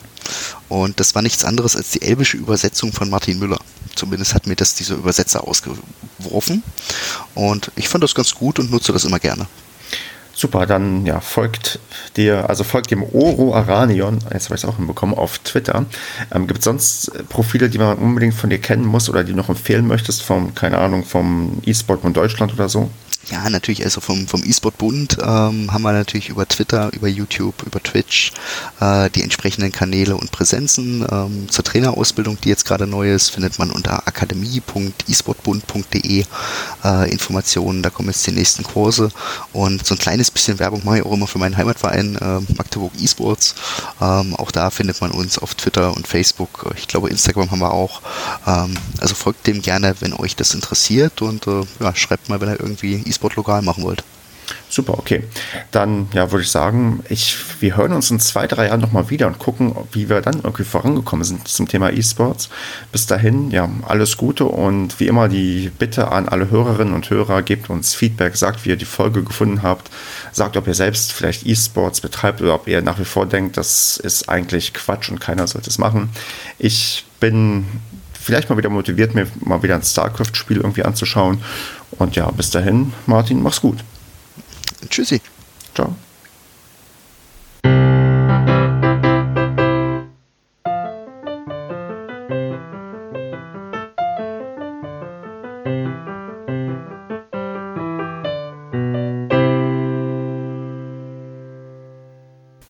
Und das war nichts anderes als die elbische Übersetzung von Martin Müller. Zumindest hat mir das dieser Übersetzer ausgeworfen. Und ich fand das ganz gut und nutze das immer gerne. Super, dann ja, folgt dir, also folgt dem Oro Aranion, jetzt habe ich es auch hinbekommen, auf Twitter. Ähm, Gibt es sonst Profile, die man unbedingt von dir kennen muss oder die du noch empfehlen möchtest, vom, keine Ahnung, vom E-Sport von Deutschland oder so? Ja, natürlich, also vom, vom E-Sport-Bund ähm, haben wir natürlich über Twitter, über YouTube, über Twitch äh, die entsprechenden Kanäle und Präsenzen. Ähm, zur Trainerausbildung, die jetzt gerade neu ist, findet man unter akademie.esportbund.de äh, Informationen. Da kommen jetzt die nächsten Kurse und so ein kleines bisschen Werbung mache ich auch immer für meinen Heimatverein äh, Magdeburg eSports. Ähm, auch da findet man uns auf Twitter und Facebook. Ich glaube, Instagram haben wir auch. Ähm, also folgt dem gerne, wenn euch das interessiert und äh, ja, schreibt mal, wenn ihr irgendwie E-Sport lokal machen wollt. Super, okay. Dann ja, würde ich sagen, ich, wir hören uns in zwei, drei Jahren nochmal wieder und gucken, wie wir dann irgendwie vorangekommen sind zum Thema E-Sports. Bis dahin, ja, alles Gute und wie immer die Bitte an alle Hörerinnen und Hörer, gebt uns Feedback, sagt, wie ihr die Folge gefunden habt, sagt, ob ihr selbst vielleicht E-Sports betreibt oder ob ihr nach wie vor denkt, das ist eigentlich Quatsch und keiner sollte es machen. Ich bin vielleicht mal wieder motiviert, mir mal wieder ein StarCraft-Spiel irgendwie anzuschauen. Und ja, bis dahin, Martin, mach's gut. Tschüssi. Ciao.